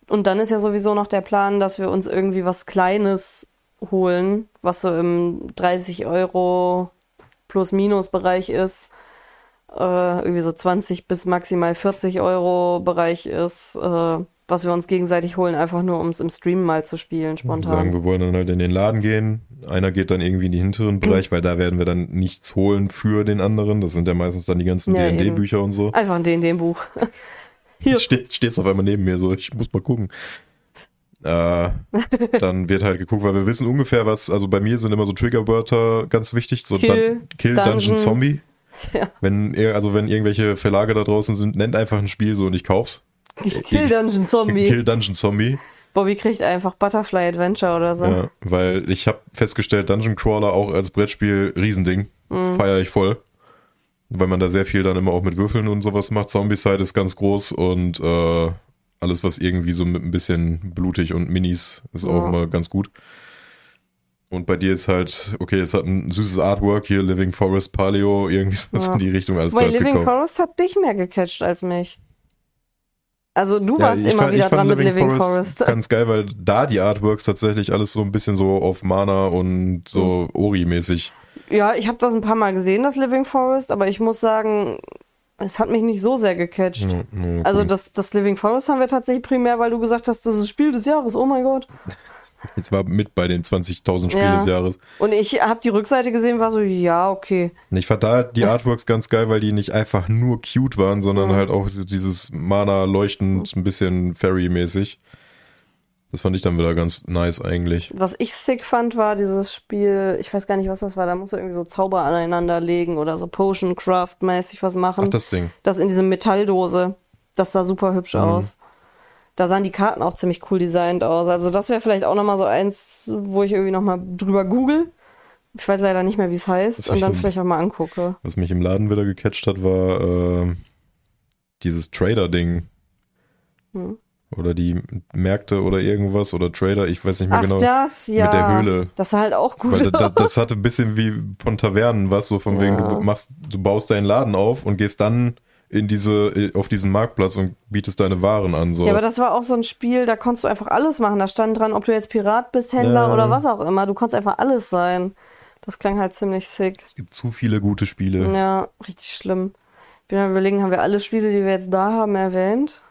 Und dann ist ja sowieso noch der Plan, dass wir uns irgendwie was Kleines holen, was so im 30 Euro plus minus Bereich ist. Äh, irgendwie so 20 bis maximal 40 Euro Bereich ist, äh, was wir uns gegenseitig holen, einfach nur um es im Stream mal zu spielen, Wir spontan. sagen, wir wollen dann halt in den Laden gehen. Einer geht dann irgendwie in den hinteren Bereich, weil da werden wir dann nichts holen für den anderen. Das sind ja meistens dann die ganzen Ja. D&D-Bücher und so. Einfach ein D&D-Buch. Hier. Jetzt steht, stehst auf einmal neben mir so, ich muss mal gucken. Äh, dann wird halt geguckt, weil wir wissen ungefähr was, also bei mir sind immer so Triggerwörter ganz wichtig, so Kill, Dun Kill Dungeon, Dungeon. Zombie. Ja. Wenn ihr, also wenn irgendwelche Verlage da draußen sind, nennt einfach ein Spiel so und ich kauf's. Kill Dungeon Zombie. Kill Dungeon Zombie. Bobby kriegt einfach Butterfly Adventure oder so. Ja, weil ich habe festgestellt, Dungeon Crawler auch als Brettspiel Riesending. Mhm. Feiere ich voll. Weil man da sehr viel dann immer auch mit Würfeln und sowas macht. Zombicide ist ganz groß und äh, alles, was irgendwie so mit ein bisschen blutig und Minis ist auch Ja. immer ganz gut. Und bei dir ist halt, okay, es hat ein süßes Artwork hier, Living Forest, Paleo, irgendwie sowas Ja. in die Richtung, alles Weil Living gekauft. Forest hat dich mehr gecatcht als mich. Also du Ja, warst immer fand- wieder dran mit Living Forest. Ganz geil, weil da die Artworks tatsächlich alles so ein bisschen so auf Mana und so Ori-mäßig. Ja, ich habe das ein paar Mal gesehen, das Living Forest, aber ich muss sagen, es hat mich nicht so sehr gecatcht. Ja, Also das, das Living Forest haben wir tatsächlich primär, weil du gesagt hast, das ist das Spiel des Jahres, oh mein Gott. Jetzt war mit bei den 20.000 Spielen Ja. des Jahres. Und ich habe die Rückseite gesehen, war so, ja, okay. Und ich fand da die Artworks ganz geil, weil die nicht einfach nur cute waren, sondern Mhm. halt auch dieses Mana leuchtend, ein bisschen Fairy-mäßig. Das fand ich dann wieder ganz nice eigentlich. Was ich sick fand, war dieses Spiel, ich weiß gar nicht, was das war, da musst du irgendwie so Zauber aneinander legen oder so Potion Craft mäßig was machen. Ach, das Ding. Das in diese Metalldose, das sah super hübsch Mhm. aus. Da sahen die Karten auch ziemlich cool designt aus. Also das wäre vielleicht auch nochmal so eins, wo ich irgendwie nochmal drüber google. Ich weiß leider nicht mehr, wie es heißt. hab Und dann so- vielleicht auch mal angucke. Was mich im Laden wieder gecatcht hat, war äh, dieses Trader-Ding. Hm. Oder die Märkte oder irgendwas oder Trader, ich weiß nicht mehr Ach, genau. das, ja. Mit der Höhle. Das sah halt auch gut Weil da, das hatte ein bisschen wie von Tavernen was, so von wegen, Ja. du machst, du baust deinen Laden auf und gehst dann in diese, auf diesen Marktplatz und bietest deine Waren an. So. Ja, aber das war auch so ein Spiel, da konntest du einfach alles machen. Da stand dran, ob du jetzt Pirat bist, Händler Ja. oder was auch immer. Du konntest einfach alles sein. Das klang halt ziemlich sick. es gibt zu viele gute Spiele. Ja, richtig schlimm. Ich bin am überlegen, haben wir alle Spiele, die wir jetzt da haben, erwähnt?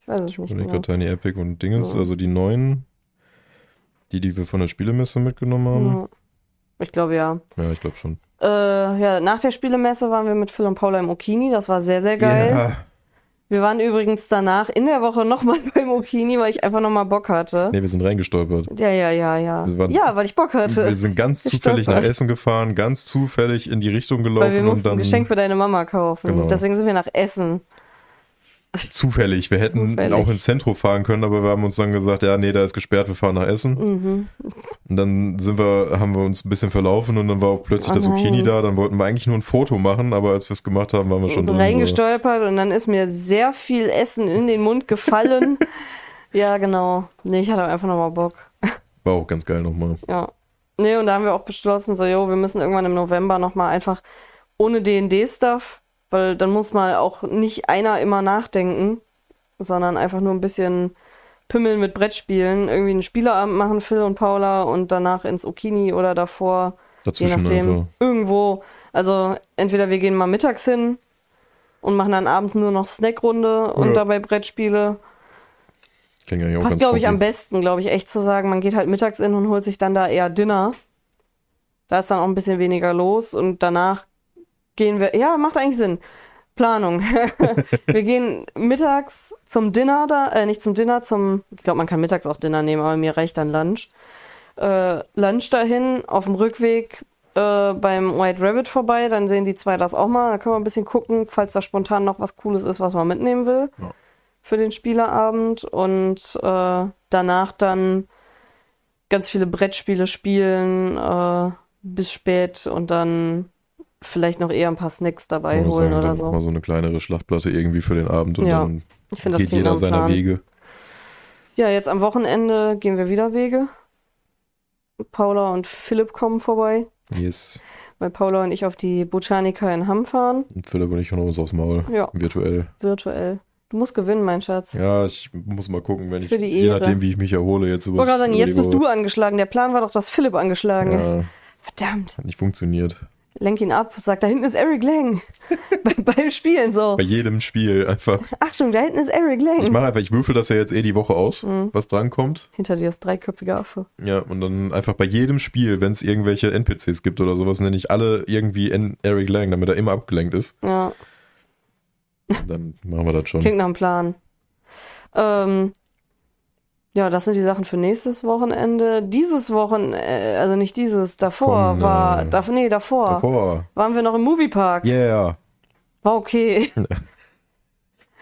Ich weiß es nicht Und ich gerade Tiny Epic und Dingens, Ja. also die neuen, die, die wir von der Spielemesse mitgenommen haben. Ich glaube ja. Ja, ich glaube schon. Äh, ja, nach der Spielemesse waren wir mit Phil und Paula im Okini. Das war sehr, sehr geil. Ja. Wir waren übrigens danach in der Woche nochmal beim Okini, weil ich einfach nochmal Bock hatte. Nee, wir sind reingestolpert. Ja, ja, ja, ja. Waren- Ja, weil ich Bock hatte. Wir sind ganz zufällig nach. Essen gefahren, ganz zufällig in die Richtung gelaufen Weil wir und mussten dann ein Geschenk für deine Mama kaufen. Genau. Deswegen sind wir nach Essen. Zufällig. Wir hätten Zufällig. auch ins Zentrum fahren können, aber wir haben uns dann gesagt, ja, nee, da ist gesperrt, wir fahren nach Essen. Mhm. Und dann sind wir, haben wir uns ein bisschen verlaufen und dann war auch plötzlich Oh das Zucchini da. Dann wollten wir eigentlich nur ein Foto machen, aber als wir es gemacht haben, waren wir schon so reingestolpert und dann ist mir sehr viel Essen in den Mund gefallen. ja, genau. Nee, ich hatte einfach nochmal Bock. War auch ganz geil nochmal. Ja. Nee, und da haben wir auch beschlossen, so, jo, wir müssen irgendwann im November nochmal einfach ohne D&D-Stuff Weil dann muss mal auch nicht einer immer nachdenken, sondern einfach nur ein bisschen pimmeln mit Brettspielen. Irgendwie einen Spieleabend machen, Phil und Paula, und danach ins Okini oder davor, je Dazwischen nachdem, einfach. irgendwo. Also entweder wir gehen mal mittags hin und machen dann abends nur noch Snackrunde und Ja. dabei Brettspiele. Klingt eigentlich auch Passt, glaube ich, am besten, glaube ich, echt zu sagen, man geht halt mittags in und holt sich dann da eher Dinner. Da ist dann auch ein bisschen weniger los und danach gehen wir, ja, macht eigentlich Sinn. Planung. wir gehen mittags zum Dinner da, äh, nicht zum Dinner, zum, ich glaube, man kann mittags auch Dinner nehmen, aber mir reicht dann Lunch. Äh, Lunch dahin, auf dem Rückweg äh, beim White Rabbit vorbei, dann sehen die zwei das auch mal, da können wir ein bisschen gucken, falls da spontan noch was Cooles ist, was man mitnehmen will Ja. für den Spielerabend und äh, danach dann ganz viele Brettspiele spielen äh, bis spät und dann vielleicht noch eher ein paar Snacks dabei Ich muss holen sagen, oder dann so. mal so eine kleinere Schlachtplatte irgendwie für den Abend und Ja, dann Ich finde, das geht jeder seiner. Wege. Ja, jetzt am Wochenende gehen wir wieder Wege. Paula und Philipp kommen vorbei, Yes. weil Paula und ich auf die Botanica in Hamm fahren, Und Philipp und ich hauen uns aufs Maul. Ja. Virtuell. virtuell. Du musst gewinnen, mein Schatz. Ja, ich muss mal gucken, wenn ich, je nachdem, wie ich mich erhole, jetzt Ich über sagen, jetzt bist du angeschlagen. Der Plan war doch, dass Philipp angeschlagen ist. Ja, Verdammt. hat nicht funktioniert. Lenk ihn ab, sag, da hinten ist Eric Lang. Bei, beim Spielen so. Bei jedem Spiel einfach. Achtung, da hinten ist Eric Lang. Ich mache einfach, ich würfel das ja jetzt eh die Woche aus, Mhm. was drankommt. Hinter dir ist dreiköpfiger Affe. Ja, und dann einfach bei jedem Spiel, wenn es irgendwelche NPCs gibt oder sowas, nenne ich alle irgendwie N Eric Lang, damit er immer abgelenkt ist. Ja, Dann machen wir das schon. klingt nach einem Plan. Ähm, ja, das sind die Sachen für nächstes Wochenende. Dieses Wochenende, äh, also nicht dieses, davor kommende. war, dav nee, davor, Davor. waren wir noch im Moviepark. Yeah. War okay.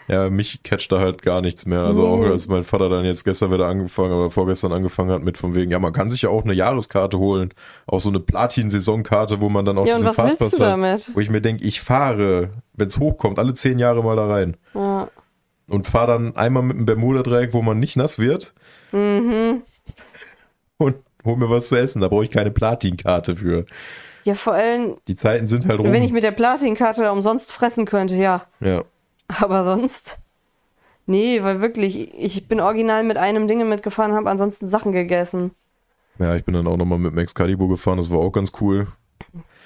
Ja, mich catcht da halt gar nichts mehr. Also Nee. auch als mein Vater dann jetzt gestern wieder angefangen oder vorgestern angefangen hat mit von wegen, ja, man kann sich ja auch eine Jahreskarte holen, auch so eine Platin-Saisonkarte, wo man dann auch Ja, und diesen was willst du hat. damit? Wo ich mir denke, ich fahre, wenn es hochkommt, alle zehn Jahre mal da rein. Ja. Und fahre dann einmal mit dem Bermuda-Dreieck, wo man nicht nass wird. Mhm. Und hol mir was zu essen. Da brauche ich keine Platin-Karte für. ja, vor allem, Die Zeiten sind halt rum. wenn ich mit der Platinkarte da umsonst fressen könnte, ja. ja. Aber sonst. Nee, weil wirklich, ich bin original mit einem Ding mitgefahren und habe ansonsten Sachen gegessen. ja, ich bin dann auch nochmal mit dem Excalibur gefahren. Das war auch ganz cool.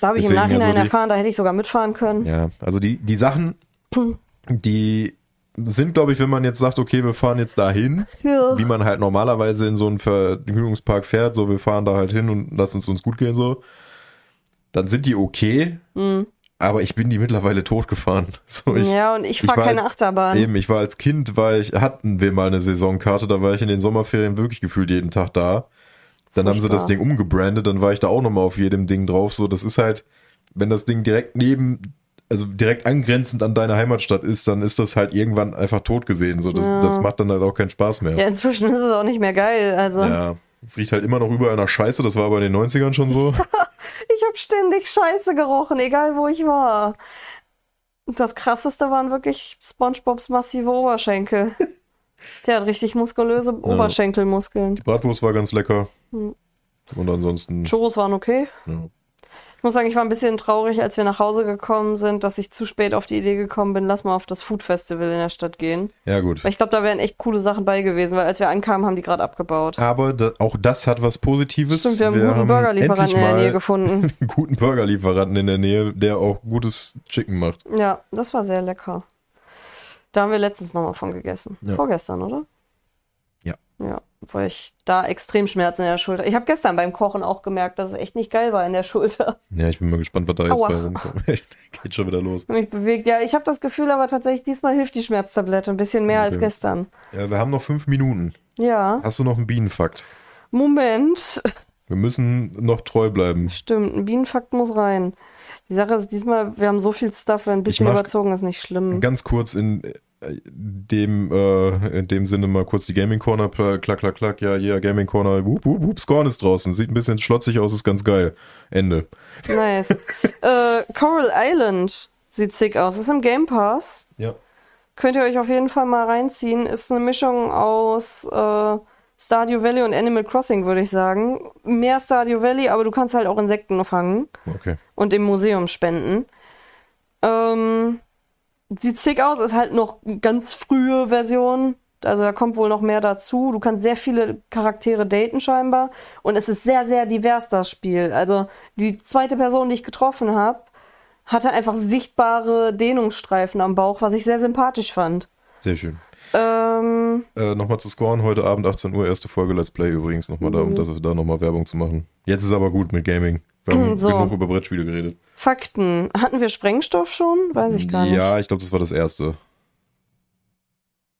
Da habe ich im Nachhinein also die- erfahren, da hätte ich sogar mitfahren können. Ja, also die, die Sachen, die sind, glaube ich, wenn man jetzt sagt, okay, wir fahren jetzt dahin, Ja. wie man halt normalerweise in so einen Vergnügungspark fährt, so wir fahren da halt hin und lassen es uns gut gehen, so, dann sind die okay, Mhm. aber ich bin die mittlerweile tot gefahren. So, ich, ja, und ich fahre keine als- Achterbahn. Eben, ich war als Kind, war ich, hatten wir mal eine Saisonkarte, da war ich in den Sommerferien wirklich gefühlt jeden Tag da. Dann haben sie das Furchtbar. Ding umgebrandet, dann war ich da auch nochmal auf jedem Ding drauf. So, das ist halt, wenn das Ding direkt neben, also direkt angrenzend an deine Heimatstadt ist, dann ist das halt irgendwann einfach tot gesehen. So, das, Ja. das macht dann halt auch keinen Spaß mehr. Ja, inzwischen ist es auch nicht mehr geil. Also, Ja. Es riecht halt immer noch überall nach Scheiße, das war aber in den 90ern schon so. ich habe ständig Scheiße gerochen, egal wo ich war. Das krasseste waren wirklich SpongeBobs massive Oberschenkel. Der hat richtig muskulöse Oberschenkelmuskeln. Die Bratwurst war ganz lecker. Hm. Und ansonsten, Churros waren okay. ja. Ich muss sagen, ich war ein bisschen traurig, als wir nach Hause gekommen sind, dass ich zu spät auf die Idee gekommen bin, lass mal auf das Food Festival in der Stadt gehen. ja gut. Weil ich glaube, da wären echt coole Sachen bei gewesen, weil als wir ankamen, haben die gerade abgebaut. Aber da, auch das hat was Positives. Stimmt, wir haben einen guten Burgerlieferanten in der Nähe gefunden. einen guten Burgerlieferanten in der Nähe, der auch gutes Chicken macht. Ja, das war sehr lecker. Da haben wir letztens nochmal von gegessen. Ja. Vorgestern, oder? Ja. Ja, weil ich da extrem Schmerzen in der Schulter. Ich habe gestern beim Kochen auch gemerkt, dass es echt nicht geil war in der Schulter. Ja, ich bin mal gespannt, was da jetzt Aua. bei rumkommt. Geht schon wieder los. Mich bewegt. Ja, ich habe das Gefühl, aber tatsächlich diesmal hilft die Schmerztablette ein bisschen mehr als Okay. gestern. Ja, wir haben noch fünf Minuten. Ja, Hast du noch einen Bienenfakt? Moment. Wir müssen noch treu bleiben. Stimmt, ein Bienenfakt muss rein. Die Sache ist diesmal, wir haben so viel Stuff, ein bisschen überzogen ist nicht schlimm. Ganz kurz in dem, äh, in dem Sinne mal kurz die Gaming Corner, klack, klack, klack, ja, yeah, Gaming Corner, wup, wup, wup, Scorn ist draußen. Sieht ein bisschen schlotzig aus, ist ganz geil. Ende. Nice. äh, Coral Island sieht sick aus. Ist im Game Pass. Ja. Könnt ihr euch auf jeden Fall mal reinziehen. Ist eine Mischung aus äh, Stardew Valley und Animal Crossing, würde ich sagen. Mehr Stardew Valley, aber du kannst halt auch Insekten fangen Okay. und im Museum spenden. Ähm, Sieht sick aus, ist halt noch eine ganz frühe Version. Also da kommt wohl noch mehr dazu. Du kannst sehr viele Charaktere daten scheinbar. Und es ist sehr, sehr divers, das Spiel. Also die zweite Person, die ich getroffen habe, hatte einfach sichtbare Dehnungsstreifen am Bauch, was ich sehr sympathisch fand. Sehr schön. Ähm, Äh, nochmal zu scoren, heute Abend 18 Uhr, erste Folge Let's Play übrigens, nochmal da, um Mhm. das, da nochmal Werbung zu machen. Jetzt ist aber gut mit Gaming. Wir haben So. genug über Brettspiele geredet. Fakten. Hatten wir Sprengstoff schon? Weiß ich gar nicht. Ja, ich glaube, das war das erste.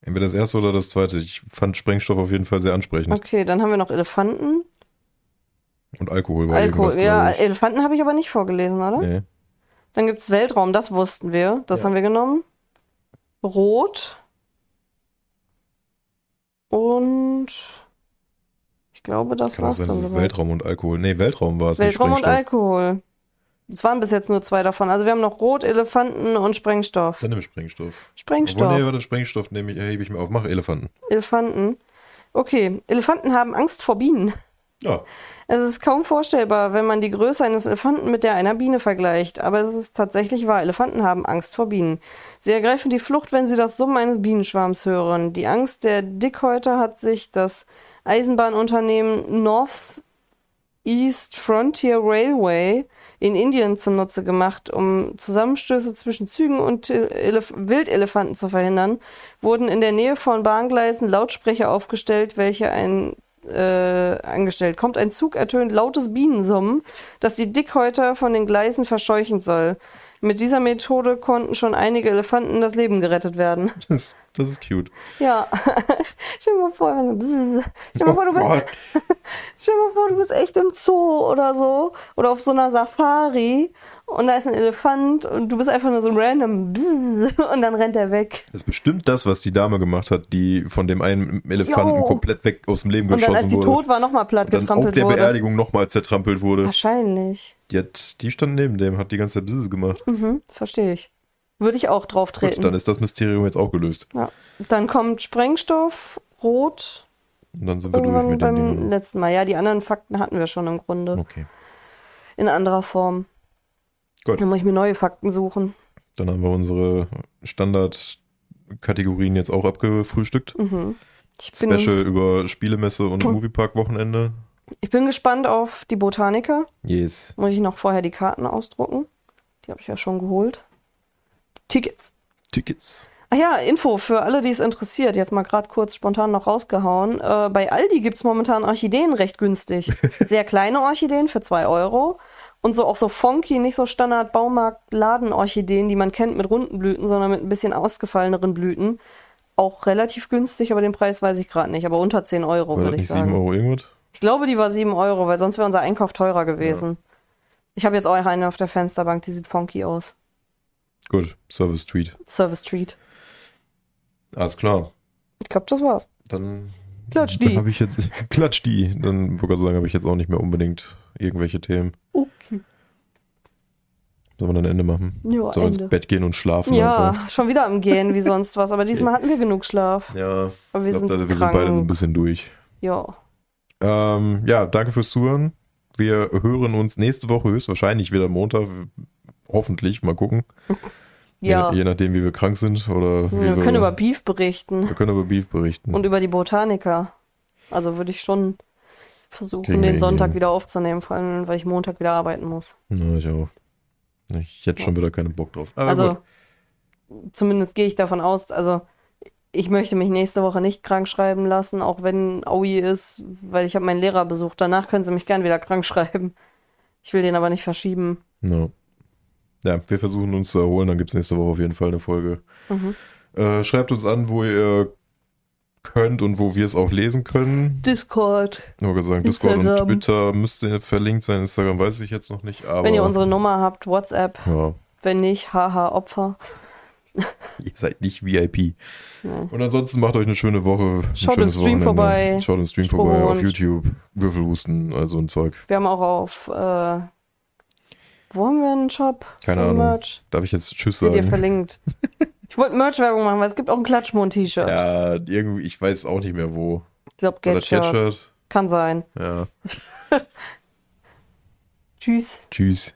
Entweder das erste oder das zweite. Ich fand Sprengstoff auf jeden Fall sehr ansprechend. Okay, dann haben wir noch Elefanten. Und Alkohol war Alkohol. Ja. Elefanten habe ich aber nicht vorgelesen, oder? Nee. Dann gibt's Weltraum, das wussten wir. Das Ja. haben wir genommen. Rot. Und ich glaube, das war's sein, dann das ist. Weltraum und Alkohol. Nee, Weltraum war es. Weltraum nicht und. Alkohol. Es waren bis jetzt nur zwei davon. Also wir haben noch Rot, Elefanten und Sprengstoff. Dann nehme ich Sprengstoff. Sprengstoff. Obwohl, nee, warte, Sprengstoff nehme ich, hebe ich mir auf. Mach Elefanten. Elefanten. Okay, Elefanten haben Angst vor Bienen. Ja. Es ist kaum vorstellbar, wenn man die Größe eines Elefanten mit der einer Biene vergleicht, aber es ist tatsächlich wahr. Elefanten haben Angst vor Bienen. Sie ergreifen die Flucht, wenn sie das Summen eines Bienenschwarms hören. Die Angst der Dickhäuter hat sich das Eisenbahnunternehmen North East Frontier Railway in Indien zunutze gemacht, um Zusammenstöße zwischen Zügen und Elef Wildelefanten zu verhindern, wurden in der Nähe von Bahngleisen Lautsprecher aufgestellt, welche ein äh, angestellt. Kommt ein Zug, ertönt lautes Bienensummen, das die Dickhäuter von den Gleisen verscheuchen soll. Mit dieser Methode konnten schon einige Elefanten das Leben gerettet werden. Das, das ist cute. Ja, stell dir mal vor, wenn bzzz. stell mal vor, du bist, Oh Gott. stell mal vor, du bist echt im Zoo oder so oder auf so einer Safari und da ist ein Elefant und du bist einfach nur so ein random und dann rennt er weg. Das ist bestimmt das, was die Dame gemacht hat, die von dem einen Elefanten Jo. komplett weg aus dem Leben Und dann, geschossen als sie wurde. tot war, nochmal platt und dann auf getrampelt der wurde. Beerdigung nochmal zertrampelt wurde. Wahrscheinlich. Die, hat, die stand neben dem, hat die ganze Zeit Bzzz gemacht. Mhm, verstehe ich. Würde ich auch drauf treten. Gut, dann ist das Mysterium jetzt auch gelöst. ja. Dann kommt Sprengstoff, Rot, Und dann sind wir durch mit den beim Dingen. letzten Mal. Ja, die anderen Fakten hatten wir schon im Grunde. Okay. In anderer Form. Gut. Dann muss ich mir neue Fakten suchen. Dann haben wir unsere Standardkategorien jetzt auch abgefrühstückt. Mhm. Special über Spielemesse und Moviepark-Wochenende. Ich bin gespannt auf die Botaniker. Yes. Muss ich noch vorher die Karten ausdrucken. Die habe ich ja schon geholt. Tickets. Tickets. Ach ja, Info für alle, die es interessiert. Jetzt mal gerade kurz spontan noch rausgehauen. Äh, bei Aldi gibt es momentan Orchideen recht günstig. Sehr kleine Orchideen für 2 Euro. Und so auch so funky, nicht so Standard Baumarkt-Laden-Orchideen, die man kennt mit runden Blüten, sondern mit ein bisschen ausgefalleneren Blüten. Auch relativ günstig, aber den Preis weiß ich gerade nicht. Aber unter 10 Euro, würde ich nicht 7 sagen. Euro irgendwas? Ich glaube, die war 7 Euro, weil sonst wäre unser Einkauf teurer gewesen. Ich habe jetzt auch eine auf der Fensterbank, die sieht funky aus. Gut, Service Tweet. Service Street. Alles klar. Ich glaube, das war's. Dann, Klatsch dann die. habe ich jetzt, klatsch die. Dann wollte ich sagen, habe ich jetzt auch nicht mehr unbedingt irgendwelche Themen. Okay. Sollen wir dann ein Ende machen? Ja, Sollen wir ins. Bett gehen und schlafen Ja, einfach? schon wieder am Gehen wie sonst was. Aber diesmal hatten wir genug Schlaf. Ja, Aber wir ich sind glaube, wir sind beide so ein bisschen durch. Ja. Ähm, ja, danke fürs Zuhören. Wir hören uns nächste Woche höchstwahrscheinlich wieder Montag. Hoffentlich, mal gucken. Ja. Je, je nachdem, wie wir krank sind oder wie wir können über Beef berichten wir können über Beef berichten. und über die Botaniker. Also würde ich schon versuchen, Kriegen den Sonntag hin. wieder aufzunehmen, vor allem, weil ich Montag wieder arbeiten muss. Na, ich auch. Ich hätte schon wieder keinen Bock drauf. Aber also gut. zumindest gehe ich davon aus, also ich möchte mich nächste Woche nicht krank schreiben lassen, auch wenn Aui ist, weil ich habe meinen Lehrer besucht. Danach können sie mich gern wieder krank schreiben. Ich will den aber nicht verschieben. No. Ja, wir versuchen uns zu erholen. Dann gibt es nächste Woche auf jeden Fall eine Folge. Mhm. Äh, schreibt uns an, wo ihr könnt und wo wir es auch lesen können. Discord. Nur gesagt, Discord und Instagram. Twitter müsste verlinkt sein. Instagram weiß ich jetzt noch nicht, aber. Wenn ihr unsere Nummer habt, WhatsApp. ja, Wenn nicht, haha, Opfer. ihr seid nicht VIP. Ja. Und ansonsten macht euch eine schöne Woche. Schaut im Stream Wochenende. vorbei. Schaut im Stream vorbei auf YouTube. Würfelhusten, also ein Zeug. Wir haben auch auf, äh, wo haben wir einen Shop? Keine für Ahnung. Merch? Darf ich jetzt Tschüss Seht ihr sagen? verlinkt. ich wollte Merch-Werbung machen, weil es gibt auch ein Klatschmond-T-Shirt. Ja, irgendwie, ich weiß auch nicht mehr wo. Ich glaube. Get-Shirt? Kann sein. Ja. Tschüss. Tschüss.